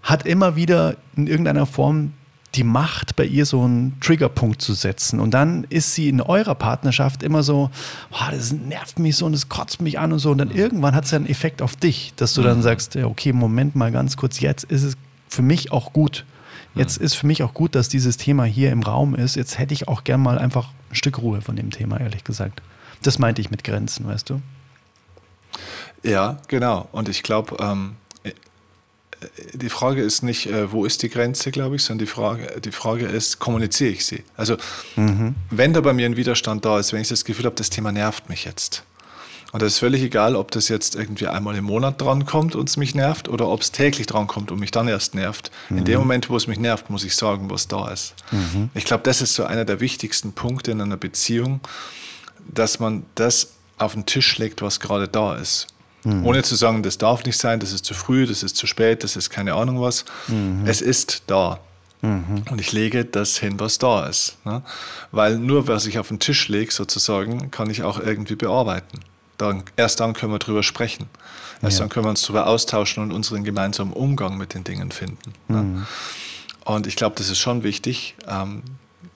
hat immer wieder in irgendeiner Form die Macht, bei ihr so einen Triggerpunkt zu setzen. Und dann ist sie in eurer Partnerschaft immer so, oh, das nervt mich so und das kotzt mich an und so. Und dann irgendwann hat es ja einen Effekt auf dich, dass du dann mhm. sagst, ja, okay, Moment mal ganz kurz, jetzt ist es für mich auch gut. Jetzt mhm. ist für mich auch gut, dass dieses Thema hier im Raum ist. Jetzt hätte ich auch gern mal einfach ein Stück Ruhe von dem Thema, ehrlich gesagt. Das meinte ich mit Grenzen, weißt du? Ja, genau. Und ich glaube, ähm, die Frage ist nicht, äh, wo ist die Grenze, glaube ich, sondern die Frage, die Frage ist, kommuniziere ich sie? Also, mhm. wenn da bei mir ein Widerstand da ist, wenn ich das Gefühl habe, das Thema nervt mich jetzt. Und das ist völlig egal, ob das jetzt irgendwie einmal im Monat drankommt und es mich nervt oder ob es täglich drankommt und mich dann erst nervt. Mhm. In dem mhm. Moment, wo es mich nervt, muss ich sagen, was da ist. Mhm. Ich glaube, das ist so einer der wichtigsten Punkte in einer Beziehung, dass man das auf den Tisch legt, was gerade da ist. Mhm. Ohne zu sagen, das darf nicht sein, das ist zu früh, das ist zu spät, das ist keine Ahnung was. Mhm. Es ist da. Mhm. Und ich lege das hin, was da ist. Ne? Weil nur was ich auf den Tisch lege, sozusagen, kann ich auch irgendwie bearbeiten. Dann, erst dann können wir drüber sprechen. Erst ja. dann können wir uns darüber austauschen und unseren gemeinsamen Umgang mit den Dingen finden. Ne? Mhm. Und ich glaube, das ist schon wichtig, ähm,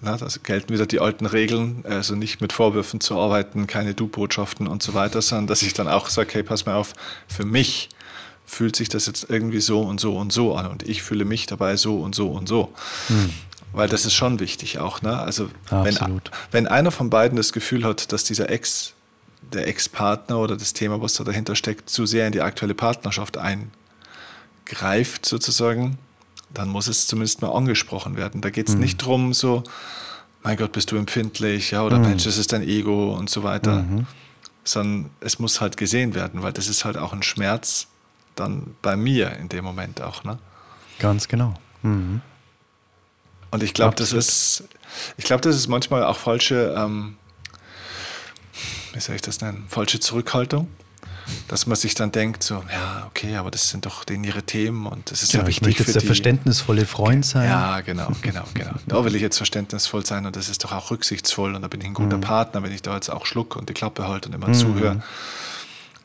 na, da gelten wieder die alten Regeln, also nicht mit Vorwürfen zu arbeiten, keine Du-Botschaften und so weiter, sondern dass ich dann auch sage, hey, pass mal auf, für mich fühlt sich das jetzt irgendwie so und so und so an und ich fühle mich dabei so und so und so. Hm. Weil das ist schon wichtig auch. Ne? Also wenn, wenn einer von beiden das Gefühl hat, dass dieser Ex, der Ex-Partner oder das Thema, was da dahinter steckt, zu sehr in die aktuelle Partnerschaft eingreift sozusagen, dann muss es zumindest mal angesprochen werden. Da geht es mhm. nicht darum, so, mein Gott, bist du empfindlich, ja, oder mhm. Mensch, das ist dein Ego und so weiter. Mhm. Sondern es muss halt gesehen werden, weil das ist halt auch ein Schmerz dann bei mir in dem Moment auch. Ne? Ganz genau. Mhm. Und ich glaube, das ist, ich glaube, das ist manchmal auch falsche, ähm, wie soll ich das nennen, falsche Zurückhaltung dass man sich dann denkt, so, ja, okay, aber das sind doch denen ihre Themen und das ist ja, ja wichtig. Ich möchte jetzt der die, verständnisvolle Freund sein. Ja, genau, genau, genau. Da will ich jetzt verständnisvoll sein und das ist doch auch rücksichtsvoll und da bin ich ein guter mhm. Partner, wenn ich da jetzt auch schluck und die Klappe halte und immer mhm. zuhöre.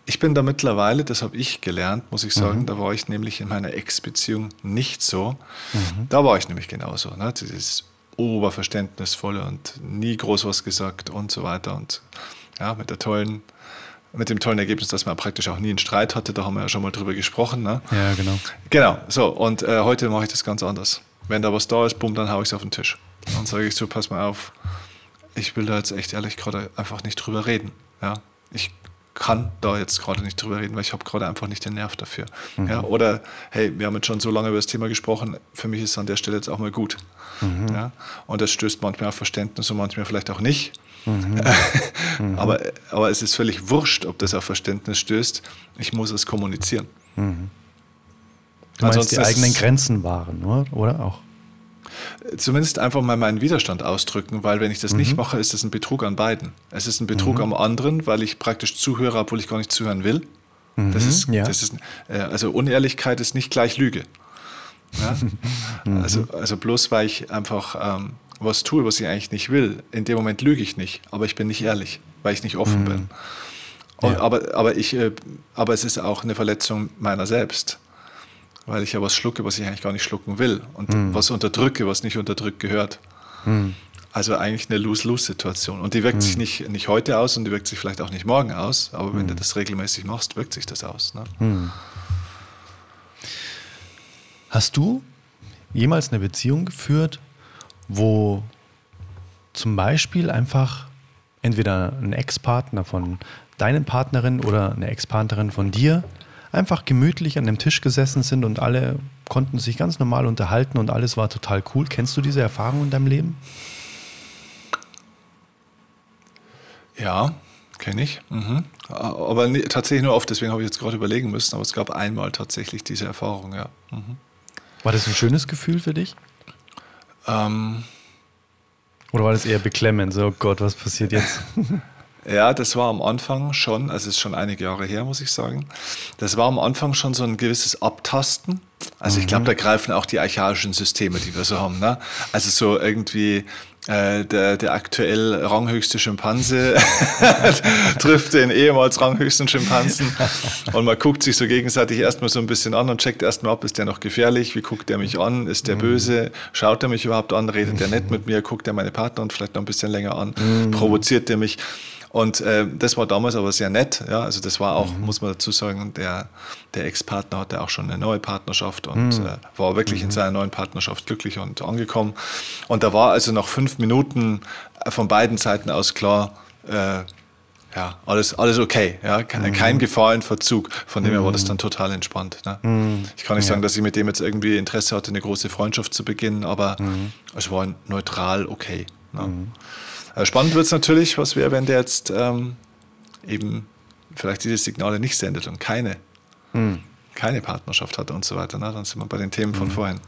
Ich bin da mittlerweile, das habe ich gelernt, muss ich sagen, mhm. da war ich nämlich in meiner Ex-Beziehung nicht so. Mhm. Da war ich nämlich genauso. Ne? Dieses oberverständnisvolle und nie groß was gesagt und so weiter und ja, mit der tollen mit dem tollen Ergebnis, dass man praktisch auch nie einen Streit hatte. Da haben wir ja schon mal drüber gesprochen. Ne? Ja, genau. Genau, so. Und äh, heute mache ich das ganz anders. Wenn da was da ist, bumm, dann haue ich es auf den Tisch. Dann sage ich so, pass mal auf, ich will da jetzt echt ehrlich gerade einfach nicht drüber reden. Ja? Ich kann da jetzt gerade nicht drüber reden, weil ich habe gerade einfach nicht den Nerv dafür. Mhm. Ja? Oder, hey, wir haben jetzt schon so lange über das Thema gesprochen, für mich ist es an der Stelle jetzt auch mal gut. Mhm. Ja? Und das stößt manchmal auf Verständnis und manchmal vielleicht auch nicht. Mhm. aber, aber es ist völlig wurscht, ob das auf Verständnis stößt. Ich muss es kommunizieren. Mhm. Du meinst, die eigenen Grenzen wahren, oder? Auch? Zumindest einfach mal meinen Widerstand ausdrücken, weil wenn ich das mhm. nicht mache, ist es ein Betrug an beiden. Es ist ein Betrug mhm. am anderen, weil ich praktisch zuhöre, obwohl ich gar nicht zuhören will. Mhm. Das ist, ja. das ist, äh, also Unehrlichkeit ist nicht gleich Lüge. Ja? Mhm. also, also bloß weil ich einfach ähm, was tue, was ich eigentlich nicht will, in dem Moment lüge ich nicht, aber ich bin nicht ehrlich, weil ich nicht offen mhm. bin. Und, ja. aber, aber, ich, äh, aber es ist auch eine Verletzung meiner selbst, weil ich ja was schlucke, was ich eigentlich gar nicht schlucken will und mhm. was unterdrücke, was nicht unterdrückt gehört. Mhm. Also eigentlich eine Lose-Lose-Situation. Und die wirkt sich mhm. nicht, nicht heute aus und die wirkt sich vielleicht auch nicht morgen aus, aber wenn du mhm. das regelmäßig machst, wirkt sich das aus. Ne? Mhm. Hast du jemals eine Beziehung geführt, wo zum Beispiel einfach entweder ein Ex-Partner von deinen Partnerin oder eine Ex-Partnerin von dir einfach gemütlich an dem Tisch gesessen sind und alle konnten sich ganz normal unterhalten und alles war total cool. Kennst du diese Erfahrung in deinem Leben? Ja, kenne ich. Mhm. Aber tatsächlich nur oft, deswegen habe ich jetzt gerade überlegen müssen, aber es gab einmal tatsächlich diese Erfahrung, ja. Mhm. War das ein schönes Gefühl für dich? Ähm, Oder war das eher beklemmend? So, oh Gott, was passiert jetzt? Ja, das war am Anfang schon, also es ist schon einige Jahre her, muss ich sagen. Das war am Anfang schon so ein gewisses Abtasten. Also mhm. ich glaube, da greifen auch die archaischen Systeme, die wir so haben. Ne? Also so irgendwie äh, der, der aktuell ranghöchste Schimpanse trifft den ehemals ranghöchsten Schimpansen. Und man guckt sich so gegenseitig erstmal so ein bisschen an und checkt erstmal ab, ist der noch gefährlich, wie guckt der mich an, ist der mhm. böse, schaut er mich überhaupt an, redet der nett mit mir, guckt er meine Partnerin vielleicht noch ein bisschen länger an, mhm. provoziert der mich. Und äh, das war damals aber sehr nett. Ja? Also das war auch, mhm. muss man dazu sagen, der, der Ex-Partner hatte auch schon eine neue Partnerschaft und mhm. äh, war wirklich mhm. in seiner neuen Partnerschaft glücklich und angekommen. Und da war also nach fünf Minuten von beiden Seiten aus klar, äh, ja, alles, alles okay. Ja? Kein, mhm. kein Gefahr in Verzug. Von dem her war das mhm. dann total entspannt. Ne? Mhm. Ich kann nicht ja. sagen, dass ich mit dem jetzt irgendwie Interesse hatte, eine große Freundschaft zu beginnen, aber es war neutral okay. Ne? Äh, spannend wird es natürlich, was wäre, wenn der jetzt ähm, eben vielleicht diese Signale nicht sendet und keine, hm. keine Partnerschaft hat und so weiter. Na, dann sind wir bei den Themen von hm. vorhin.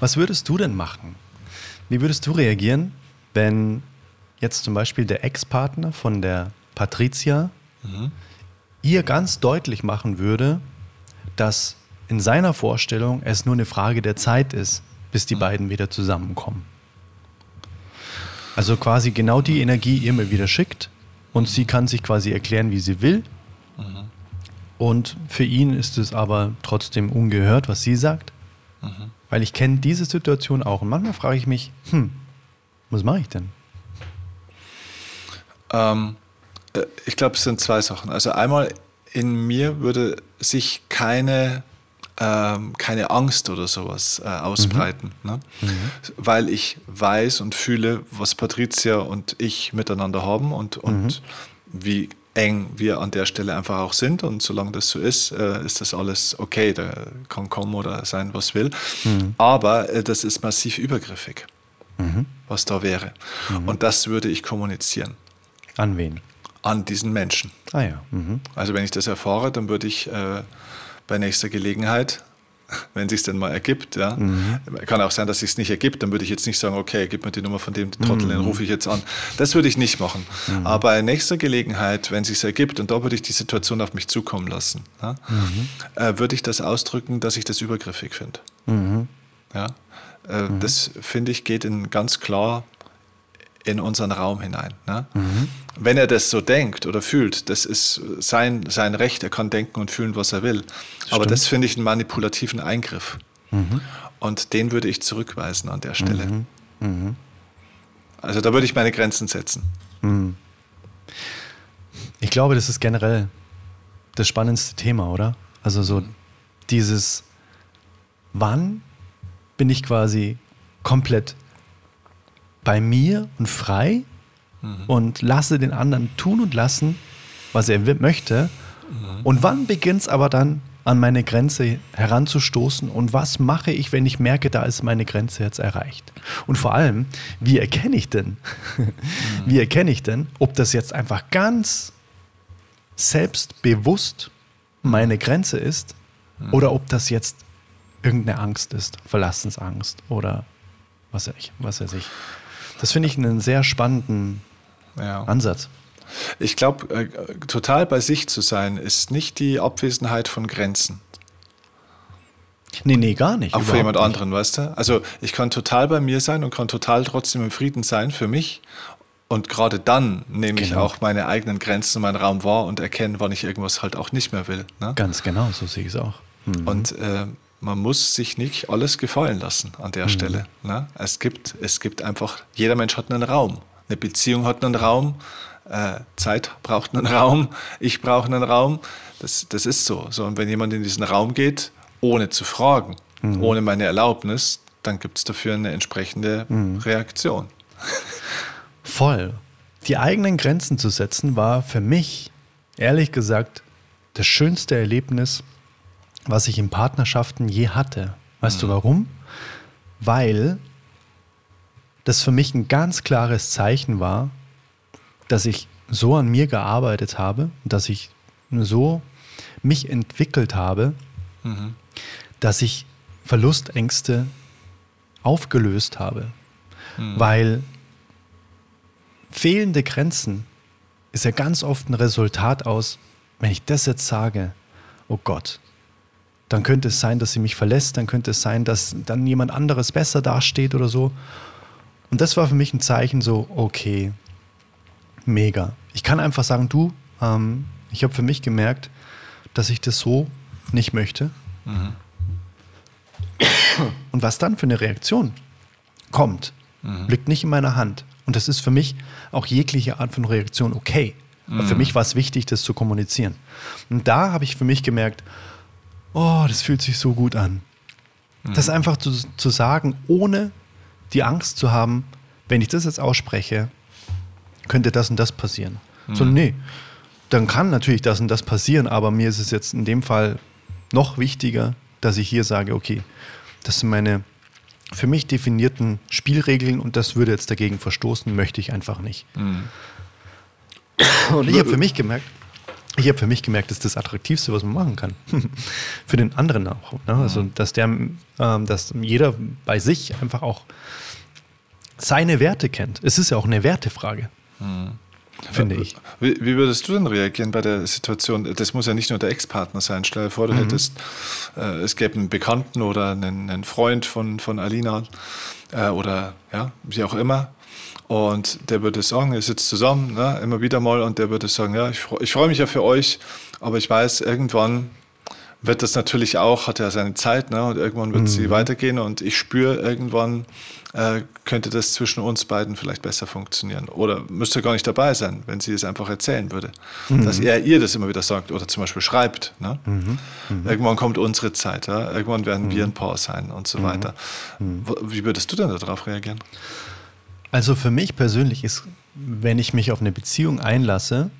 Was würdest du denn machen? Wie würdest du reagieren, wenn jetzt zum Beispiel der Ex-Partner von der Patricia mhm. ihr ganz deutlich machen würde, dass in seiner Vorstellung es nur eine Frage der Zeit ist, bis die mhm. beiden wieder zusammenkommen? Also quasi genau die Energie ihr mir wieder schickt und sie kann sich quasi erklären, wie sie will. Mhm. Und für ihn ist es aber trotzdem ungehört, was sie sagt. Mhm. Weil ich kenne diese Situation auch. Und manchmal frage ich mich, hm, was mache ich denn? Ähm, äh, ich glaube, es sind zwei Sachen. Also einmal in mir würde sich keine ähm, keine Angst oder sowas äh, ausbreiten. Mhm. Ne? Mhm. Weil ich weiß und fühle, was Patricia und ich miteinander haben und, und mhm. wie eng wir an der Stelle einfach auch sind. Und solange das so ist, äh, ist das alles okay. Da kann kommen oder sein, was will. Mhm. Aber äh, das ist massiv übergriffig, mhm. was da wäre. Mhm. Und das würde ich kommunizieren. An wen? An diesen Menschen. Ah ja. Also wenn ich das erfahre, dann würde ich äh, bei nächster Gelegenheit, wenn es sich denn mal ergibt. Ja. Mhm. Kann auch sein, dass es sich nicht ergibt. Dann würde ich jetzt nicht sagen, okay, gib mir die Nummer von dem Trottel, mhm. den rufe ich jetzt an. Das würde ich nicht machen. Mhm. Aber bei nächster Gelegenheit, wenn es sich ergibt, und da würde ich die Situation auf mich zukommen lassen, ja, mhm. äh, würde ich das ausdrücken, dass ich das übergriffig finde. Mhm. Ja. Äh, mhm. das finde ich geht in ganz klar in unseren Raum hinein. Ne? Mhm. Wenn er das so denkt oder fühlt, das ist sein, sein Recht, er kann denken und fühlen, was er will. Stimmt. Aber das finde ich einen manipulativen Eingriff. Mhm. Und den würde ich zurückweisen an der Stelle. Mhm. mhm. Also da würde ich meine Grenzen setzen. Mhm. Ich glaube, das ist generell das spannendste Thema, oder? Also so dieses, wann bin ich quasi komplett bei mir und frei mhm. und lasse den anderen tun und lassen, was er möchte. Mhm. Und wann beginnt es aber dann an meine Grenze heranzustoßen und was mache ich, wenn ich merke, da ist meine Grenze jetzt erreicht? Und vor allem, wie erkenne ich denn, mhm. wie erkenne ich denn, ob das jetzt einfach ganz selbstbewusst meine Grenze ist mhm. oder ob das jetzt irgendeine Angst ist, Verlassensangst oder was weiß ich. Was weiß ich. Das finde ich einen sehr spannenden ja. Ansatz. Ich glaube, äh, total bei sich zu sein, ist nicht die Abwesenheit von Grenzen. Nee, nee, gar nicht. Auch für jemand nicht. anderen, weißt du? Also ich kann total bei mir sein und kann total trotzdem im Frieden sein für mich. Und gerade dann nehme genau. ich auch meine eigenen Grenzen und meinen Raum wahr und erkenne, wann ich irgendwas halt auch nicht mehr will. Ne? Ganz genau, so sehe ich es auch. Mhm. Und äh, man muss sich nicht alles gefallen lassen an der mhm. Stelle. Ne? Es, gibt, es gibt einfach, jeder Mensch hat einen Raum. Eine Beziehung hat einen Raum, äh, Zeit braucht einen Raum, ich brauche einen Raum. Das, das ist so. so. Und wenn jemand in diesen Raum geht, ohne zu fragen, mhm. ohne meine Erlaubnis, dann gibt es dafür eine entsprechende mhm. Reaktion. Voll. Die eigenen Grenzen zu setzen war für mich, ehrlich gesagt, das schönste Erlebnis, was ich in Partnerschaften je hatte. Weißt mhm. du warum? Weil das für mich ein ganz klares Zeichen war, dass ich so an mir gearbeitet habe, dass ich so mich entwickelt habe, mhm. dass ich Verlustängste aufgelöst habe. Mhm. Weil fehlende Grenzen ist ja ganz oft ein Resultat aus, wenn ich das jetzt sage, oh Gott, dann könnte es sein, dass sie mich verlässt, dann könnte es sein, dass dann jemand anderes besser dasteht oder so. Und das war für mich ein Zeichen so, okay, mega. Ich kann einfach sagen, du, ähm, ich habe für mich gemerkt, dass ich das so nicht möchte. Mhm. Und was dann für eine Reaktion kommt, mhm. liegt nicht in meiner Hand. Und das ist für mich auch jegliche Art von Reaktion okay. Mhm. Für mich war es wichtig, das zu kommunizieren. Und da habe ich für mich gemerkt, oh, das fühlt sich so gut an. Mhm. Das einfach zu, zu sagen, ohne die Angst zu haben, wenn ich das jetzt ausspreche, könnte das und das passieren. Mhm. So, nee, dann kann natürlich das und das passieren, aber mir ist es jetzt in dem Fall noch wichtiger, dass ich hier sage, okay, das sind meine für mich definierten Spielregeln und das würde jetzt dagegen verstoßen, möchte ich einfach nicht. Mhm. Und ich habe für mich gemerkt, ich habe für mich gemerkt, das ist das Attraktivste, was man machen kann. für den anderen auch. Ne? Also, dass, der, ähm, dass jeder bei sich einfach auch seine Werte kennt. Es ist ja auch eine Wertefrage. Mhm. Finde ich. Wie, wie, würdest du denn reagieren bei der Situation? Das muss ja nicht nur der Ex-Partner sein. Stell dir vor, du mhm. hättest, äh, es gäbe einen Bekannten oder einen, einen Freund von, von Alina äh, oder ja, wie auch immer. Und der würde sagen, ihr sitzt zusammen, ne, immer wieder mal, und der würde sagen, ja, ich, ich freue mich ja für euch, aber ich weiß, irgendwann wird das natürlich auch, hat ja seine Zeit, ne? Und irgendwann wird mhm. sie weitergehen und ich spüre, irgendwann äh, könnte das zwischen uns beiden vielleicht besser funktionieren. Oder müsste gar nicht dabei sein, wenn sie es einfach erzählen würde. Mhm. Dass er ihr das immer wieder sagt oder zum Beispiel schreibt. Ne? Mhm. mhm. Irgendwann kommt unsere Zeit, ja? irgendwann werden wir mhm. ein Paar sein und so mhm. weiter. Wie würdest du denn darauf reagieren? Also für mich persönlich ist, wenn ich mich auf eine Beziehung einlasse,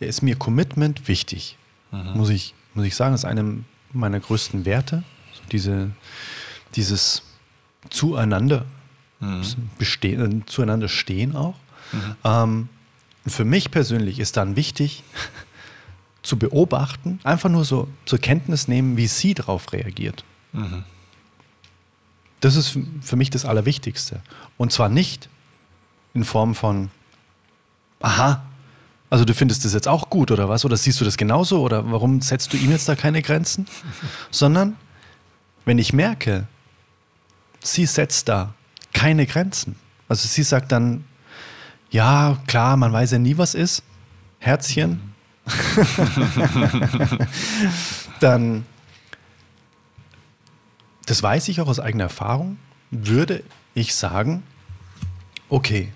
ist mir Commitment wichtig mhm. muss, ich, muss ich sagen, ist einem meiner größten Werte. So diese, dieses Zueinander mhm. bestehen, zueinander stehen auch. Mhm. Ähm, für mich persönlich ist dann wichtig, zu beobachten, einfach nur so zur Kenntnis nehmen, wie sie darauf reagiert. Mhm. Das ist für mich das Allerwichtigste. Und zwar nicht in Form von, aha, also du findest das jetzt auch gut oder was? Oder siehst du das genauso? Oder warum setzt du ihm jetzt da keine Grenzen? Sondern wenn ich merke, sie setzt da keine Grenzen. Also sie sagt dann, ja, klar, man weiß ja nie, was ist. Herzchen. dann, das weiß ich auch aus eigener Erfahrung, würde ich sagen, okay,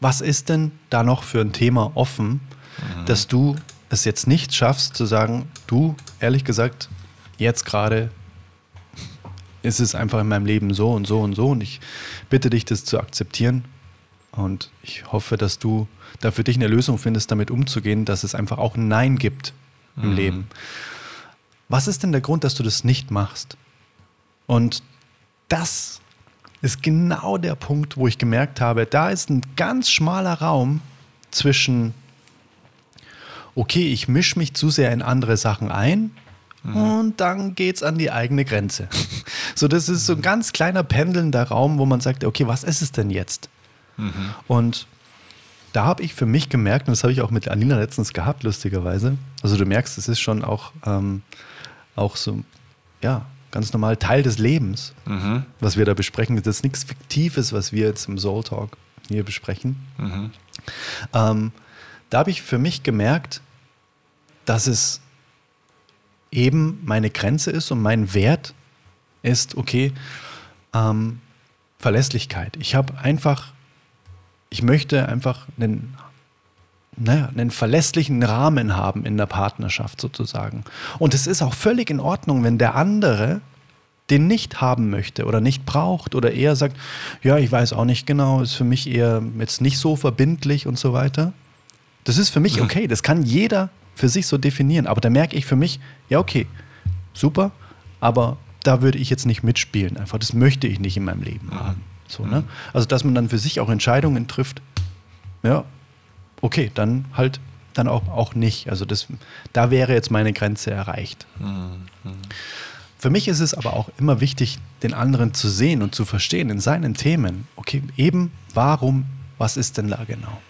was ist denn da noch für ein Thema offen, mhm. dass du es jetzt nicht schaffst zu sagen, du, ehrlich gesagt, jetzt gerade ist es einfach in meinem Leben so und so und so und ich bitte dich, das zu akzeptieren und ich hoffe, dass du da für dich eine Lösung findest, damit umzugehen, dass es einfach auch Nein gibt im mhm. Leben. Was ist denn der Grund, dass du das nicht machst? Und das ist genau der Punkt, wo ich gemerkt habe, da ist ein ganz schmaler Raum zwischen, okay, ich mische mich zu sehr in andere Sachen ein mhm. und dann geht es an die eigene Grenze. so, das ist so ein ganz kleiner pendelnder Raum, wo man sagt, okay, was ist es denn jetzt? Mhm. Und da habe ich für mich gemerkt, und das habe ich auch mit Alina letztens gehabt, lustigerweise. Also du merkst, es ist schon auch, ähm, auch so, ja, ganz normal Teil des Lebens, mhm. was wir da besprechen. Das ist nichts Fiktives, was wir jetzt im Soul Talk hier besprechen. Mhm. Ähm, da habe ich für mich gemerkt, dass es eben meine Grenze ist und mein Wert ist, okay, ähm, Verlässlichkeit. Ich habe einfach, ich möchte einfach einen naja, einen verlässlichen Rahmen haben in der Partnerschaft sozusagen. Und es ist auch völlig in Ordnung, wenn der andere den nicht haben möchte oder nicht braucht oder eher sagt, ja, ich weiß auch nicht genau, ist für mich eher jetzt nicht so verbindlich und so weiter. Das ist für mich okay, das kann jeder für sich so definieren, aber da merke ich für mich, ja, okay, super, aber da würde ich jetzt nicht mitspielen, einfach das möchte ich nicht in meinem Leben mhm. haben. So, ne? Mhm. Also, dass man dann für sich auch Entscheidungen trifft, ja, okay, dann halt dann auch, auch nicht. Also das, da wäre jetzt meine Grenze erreicht. Mhm. Für mich ist es aber auch immer wichtig, den anderen zu sehen und zu verstehen in seinen Themen. Okay, eben warum, was ist denn da genau?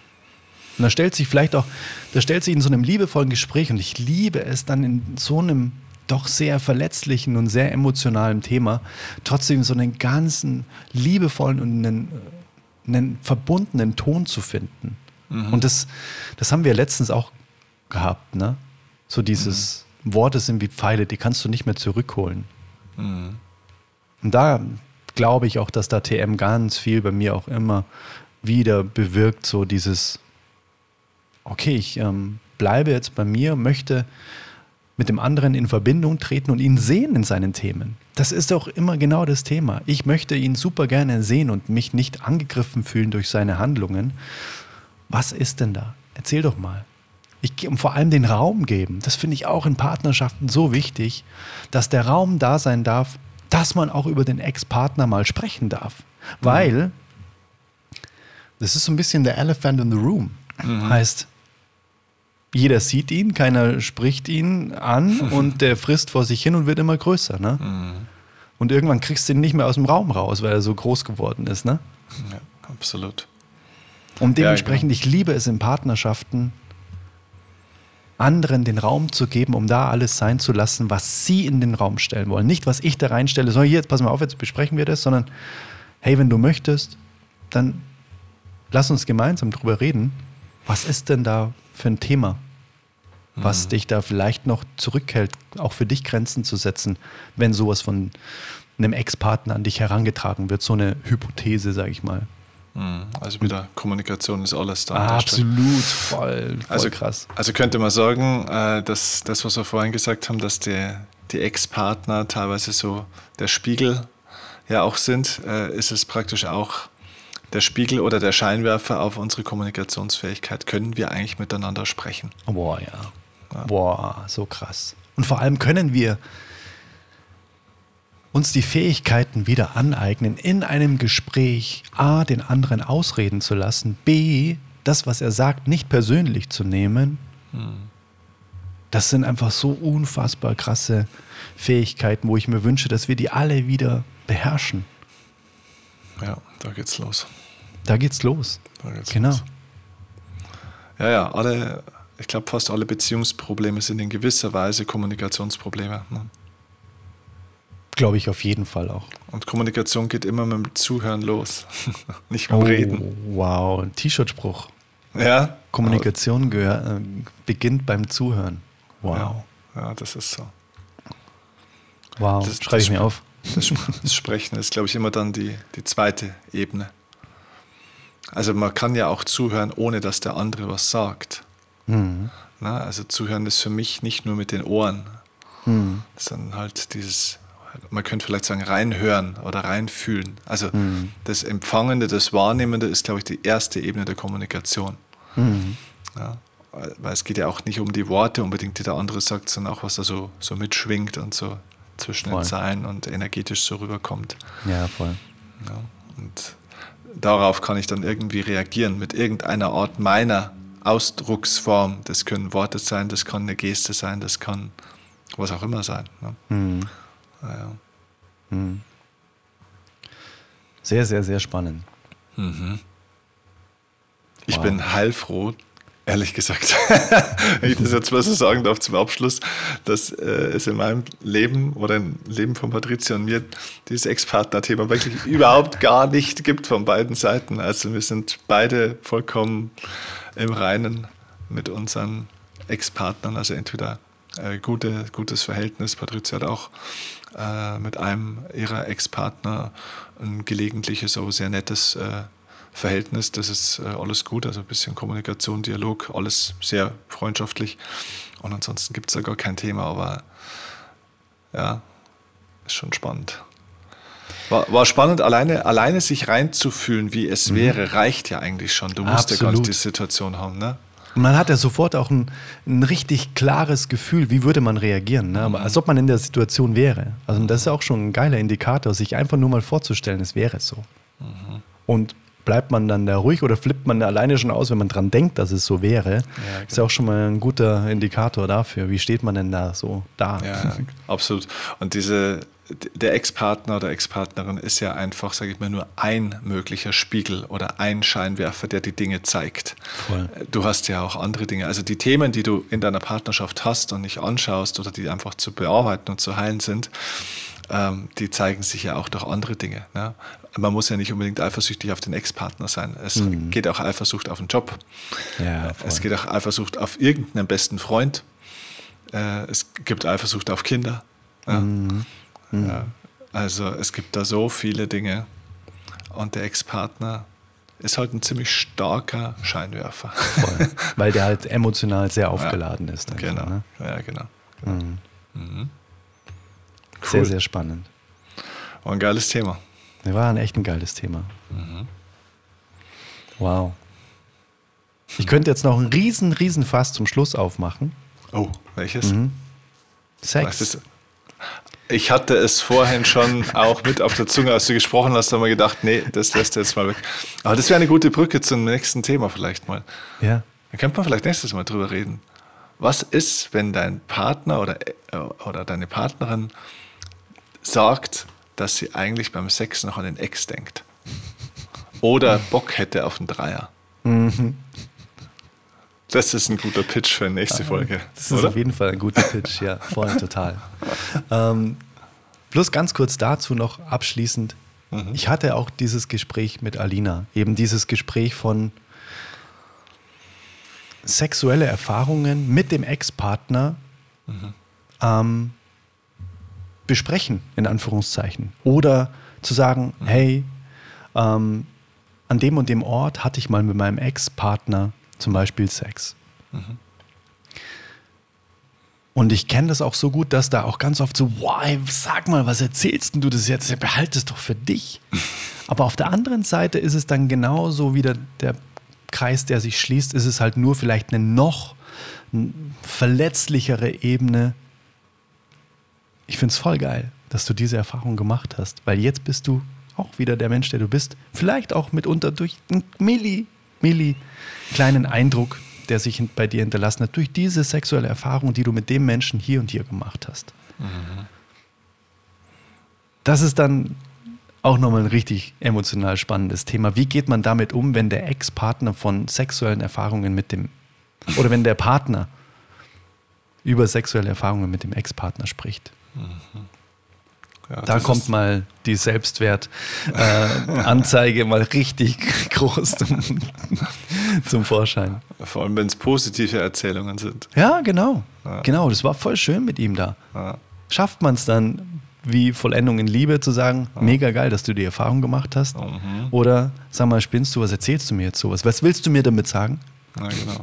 Und da stellt sich vielleicht auch, da stellt sich in so einem liebevollen Gespräch, und ich liebe es dann in so einem doch sehr verletzlichen und sehr emotionalen Thema, trotzdem so einen ganzen liebevollen und einen, einen verbundenen Ton zu finden. Mhm. Und das, das haben wir letztens auch gehabt, ne? So dieses mhm. Worte sind wie Pfeile, die kannst du nicht mehr zurückholen. Mhm. Und da glaube ich auch, dass da TM ganz viel bei mir auch immer wieder bewirkt, so dieses, okay, ich ähm, bleibe jetzt bei mir, möchte mit dem anderen in Verbindung treten und ihn sehen in seinen Themen. Das ist auch immer genau das Thema. Ich möchte ihn super gerne sehen und mich nicht angegriffen fühlen durch seine Handlungen, was ist denn da? Erzähl doch mal. Ich, und vor allem den Raum geben. Das finde ich auch in Partnerschaften so wichtig, dass der Raum da sein darf, dass man auch über den Ex-Partner mal sprechen darf. Weil mhm. das ist so ein bisschen der Elephant in the Room. Mhm. Heißt, jeder sieht ihn, keiner spricht ihn an und der frisst vor sich hin und wird immer größer. Ne? Mhm. Und irgendwann kriegst du ihn nicht mehr aus dem Raum raus, weil er so groß geworden ist. Ne? Ja, absolut. Und dementsprechend, ja, genau. ich liebe es in Partnerschaften, anderen den Raum zu geben, um da alles sein zu lassen, was sie in den Raum stellen wollen. Nicht, was ich da reinstelle, so hier, jetzt pass mal auf, jetzt besprechen wir das, sondern hey, wenn du möchtest, dann lass uns gemeinsam drüber reden. Was ist denn da für ein Thema, was mhm. dich da vielleicht noch zurückhält, auch für dich Grenzen zu setzen, wenn sowas von einem Ex-Partner an dich herangetragen wird, so eine Hypothese, sage ich mal. Mhm. Also wieder Kommunikation ist alles da. Ah, absolut, voll, voll also, krass. Also könnte man sagen, äh, dass das, was wir vorhin gesagt haben, dass die, die Ex-Partner teilweise so der Spiegel ja auch sind, äh, ist es praktisch auch der Spiegel oder der Scheinwerfer auf unsere Kommunikationsfähigkeit. Können wir eigentlich miteinander sprechen? Boah, ja. ja. Boah, so krass. Und vor allem können wir uns die Fähigkeiten wieder aneignen, in einem Gespräch A, den anderen ausreden zu lassen, B, das, was er sagt, nicht persönlich zu nehmen. Das sind einfach so unfassbar krasse Fähigkeiten, wo ich mir wünsche, dass wir die alle wieder beherrschen. Ja, da geht's los. Da geht's los. Da geht's genau. Los. Ja, ja, alle, ich glaube, fast alle Beziehungsprobleme sind in gewisser Weise Kommunikationsprobleme. Ne? Glaube ich auf jeden Fall auch. Und Kommunikation geht immer mit dem Zuhören los, nicht mit dem oh, Reden. Wow, ein T-Shirt-Spruch. Ja. Kommunikation gehör, äh, beginnt beim Zuhören. Wow. Ja, ja das ist so. Wow, das schreibe ich mir auf. Das, das Sprechen ist, glaube ich, immer dann die, die zweite Ebene. Also man kann ja auch zuhören, ohne dass der andere was sagt. Mhm. Na, also zuhören ist für mich nicht nur mit den Ohren, Mhm. sondern halt dieses, man könnte vielleicht sagen, reinhören oder reinfühlen. Also Mhm. das Empfangende, das Wahrnehmende ist, glaube ich, die erste Ebene der Kommunikation. Mhm. Ja, weil es geht ja auch nicht um die Worte unbedingt, die der andere sagt, sondern auch, was da so, so mitschwingt und so zwischen Voll. den Zeilen und energetisch so rüberkommt. Ja, voll. Ja, und darauf kann ich dann irgendwie reagieren mit irgendeiner Art meiner Ausdrucksform. Das können Worte sein, das kann eine Geste sein, das kann was auch immer sein. Ne? Mhm. Ja, ja. Mhm. Sehr, sehr, sehr spannend. Ich Wow. bin heilfroh, ehrlich gesagt, wenn ich das jetzt mal so sagen darf zum Abschluss, dass äh, es in meinem Leben oder im Leben von Patricia und mir dieses Ex-Partner-Thema wirklich überhaupt gar nicht gibt von beiden Seiten. Also wir sind beide vollkommen im Reinen mit unseren Ex-Partnern, also entweder äh, gute, gutes Verhältnis. Patricia hat auch äh, mit einem ihrer Ex-Partner ein gelegentliches, aber sehr nettes äh, Verhältnis. Das ist äh, alles gut, also ein bisschen Kommunikation, Dialog, alles sehr freundschaftlich. Und ansonsten gibt es da gar kein Thema, aber ja, ist schon spannend. War, war spannend, alleine, alleine sich reinzufühlen, wie es wäre, reicht ja eigentlich schon. Du musst ja gar nicht Absolut. die Situation haben, ne? Und man hat ja sofort auch ein, ein richtig klares Gefühl, wie würde man reagieren, ne? Als ob man in der Situation wäre. Also das ist ja auch schon ein geiler Indikator, sich einfach nur mal vorzustellen, es wäre so. Und bleibt man dann da ruhig oder flippt man alleine schon aus, wenn man dran denkt, dass es so wäre, ist ja auch schon mal ein guter Indikator dafür. Wie steht man denn da so da? Ja, absolut. Und diese, der Ex-Partner oder Ex-Partnerin ist ja einfach, sage ich mal, nur ein möglicher Spiegel oder ein Scheinwerfer, der die Dinge zeigt. Voll. Du hast ja auch andere Dinge. Also die Themen, die du in deiner Partnerschaft hast und nicht anschaust oder die einfach zu bearbeiten und zu heilen sind, ähm, die zeigen sich ja auch durch andere Dinge. Ne? Man muss ja nicht unbedingt eifersüchtig auf den Ex-Partner sein. Es geht auch Eifersucht auf den Job. Ja, voll. Es geht auch Eifersucht auf irgendeinen besten Freund. Äh, es gibt Eifersucht auf Kinder. Ja. Ja. Also es gibt da so viele Dinge. Und der Ex-Partner ist halt ein ziemlich starker Scheinwerfer. Voll. Weil der halt emotional sehr aufgeladen ist. einfach, genau. Ne? Ja, genau. Sehr, Cool. sehr spannend. War ein geiles Thema. War ein echt ein geiles Thema. Wow. Ich könnte jetzt noch einen riesen, riesen Fass zum Schluss aufmachen. Oh, welches? Sex. Ich hatte es vorhin schon auch mit auf der Zunge, als du gesprochen hast, haben wir gedacht, nee, das lässt du jetzt mal weg. Aber das wäre eine gute Brücke zum nächsten Thema vielleicht mal. Ja. Da könnte man vielleicht nächstes Mal drüber reden. Was ist, wenn dein Partner oder, oder deine Partnerin sagt, dass sie eigentlich beim Sex noch an den Ex denkt? Oder Bock hätte auf einen Dreier? Das ist ein guter Pitch für die nächste Folge. Das ist oder? auf jeden Fall ein guter Pitch, ja, voll, total. ähm, plus ganz kurz dazu noch abschließend. Mhm. Ich hatte auch dieses Gespräch mit Alina, eben dieses Gespräch von sexuelle Erfahrungen mit dem Ex-Partner Mhm. ähm, besprechen, in Anführungszeichen. Oder zu sagen, Mhm. hey, ähm, an dem und dem Ort hatte ich mal mit meinem Ex-Partner zum Beispiel Sex. Und ich kenne das auch so gut, dass da auch ganz oft so, wow, sag mal, was erzählst denn du das jetzt? Behalte es doch für dich. Aber auf der anderen Seite ist es dann genauso wieder der Kreis, der sich schließt, ist es halt nur vielleicht eine noch verletzlichere Ebene. Ich finde es voll geil, dass du diese Erfahrung gemacht hast, weil jetzt bist du auch wieder der Mensch, der du bist. Vielleicht auch mitunter durch einen Milli, Milli kleinen Eindruck, der sich bei dir hinterlassen hat, durch diese sexuelle Erfahrung, die du mit dem Menschen hier und hier gemacht hast. Das ist dann auch nochmal ein richtig emotional spannendes Thema. Wie geht man damit um, wenn der Ex-Partner von sexuellen Erfahrungen mit dem, oder wenn der Partner über sexuelle Erfahrungen mit dem Ex-Partner spricht? Ja, Da kommt mal die Selbstwertanzeige äh, mal richtig groß zum, zum Vorschein. Vor allem, wenn es positive Erzählungen sind. Ja, genau. Ja. Genau, das war voll schön mit ihm da. Ja. Schafft man es dann wie Vollendung in Liebe zu sagen, mega geil, dass du die Erfahrung gemacht hast. Mhm. Oder sag mal, spinnst du, was erzählst du mir jetzt sowas? Was willst du mir damit sagen? Na genau.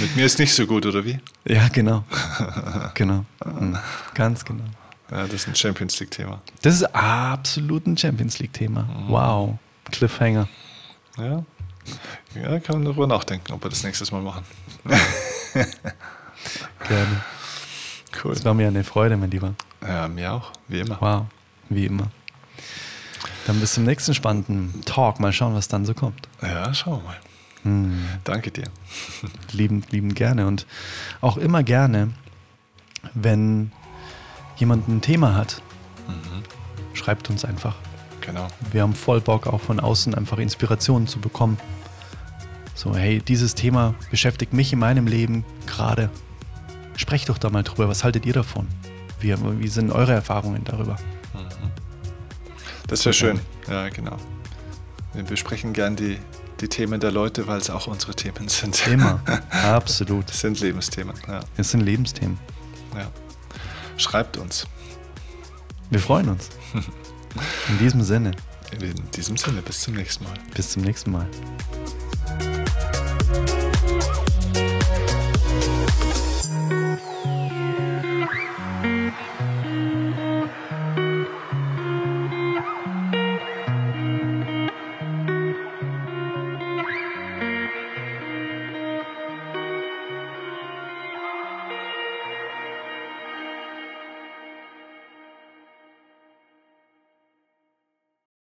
Mit mir ist nicht so gut, oder wie? Ja, genau. genau. Mhm. Ganz genau. Ja, das ist ein Champions League-Thema. Das ist absolut ein Champions League-Thema. Wow. Cliffhanger. Ja. Ja, kann man darüber nachdenken, ob wir das nächstes Mal machen. Gerne. Cool. Das war mir eine Freude, mein Lieber. Ja, mir auch, wie immer. Wow. Wie immer. Dann bis zum nächsten spannenden Talk. Mal schauen, was dann so kommt. Ja, schauen wir mal. Hm. Danke dir. lieben, lieben gerne. Und auch immer gerne, wenn jemand ein Thema hat, schreibt uns einfach. Genau. Wir haben voll Bock, auch von außen einfach Inspirationen zu bekommen. So, hey, dieses Thema beschäftigt mich in meinem Leben gerade. Sprecht doch da mal drüber. Was haltet ihr davon? Wie, wie sind eure Erfahrungen darüber? Das wäre schön. Ja, genau. Wir besprechen gern die, die Themen der Leute, weil es auch unsere Themen sind. Immer. Absolut. Das sind Lebensthemen. Ja, Es sind Lebensthemen. ja. Schreibt uns. Wir freuen uns. In diesem Sinne, In diesem Sinne, bis zum nächsten Mal. bis zum nächsten Mal.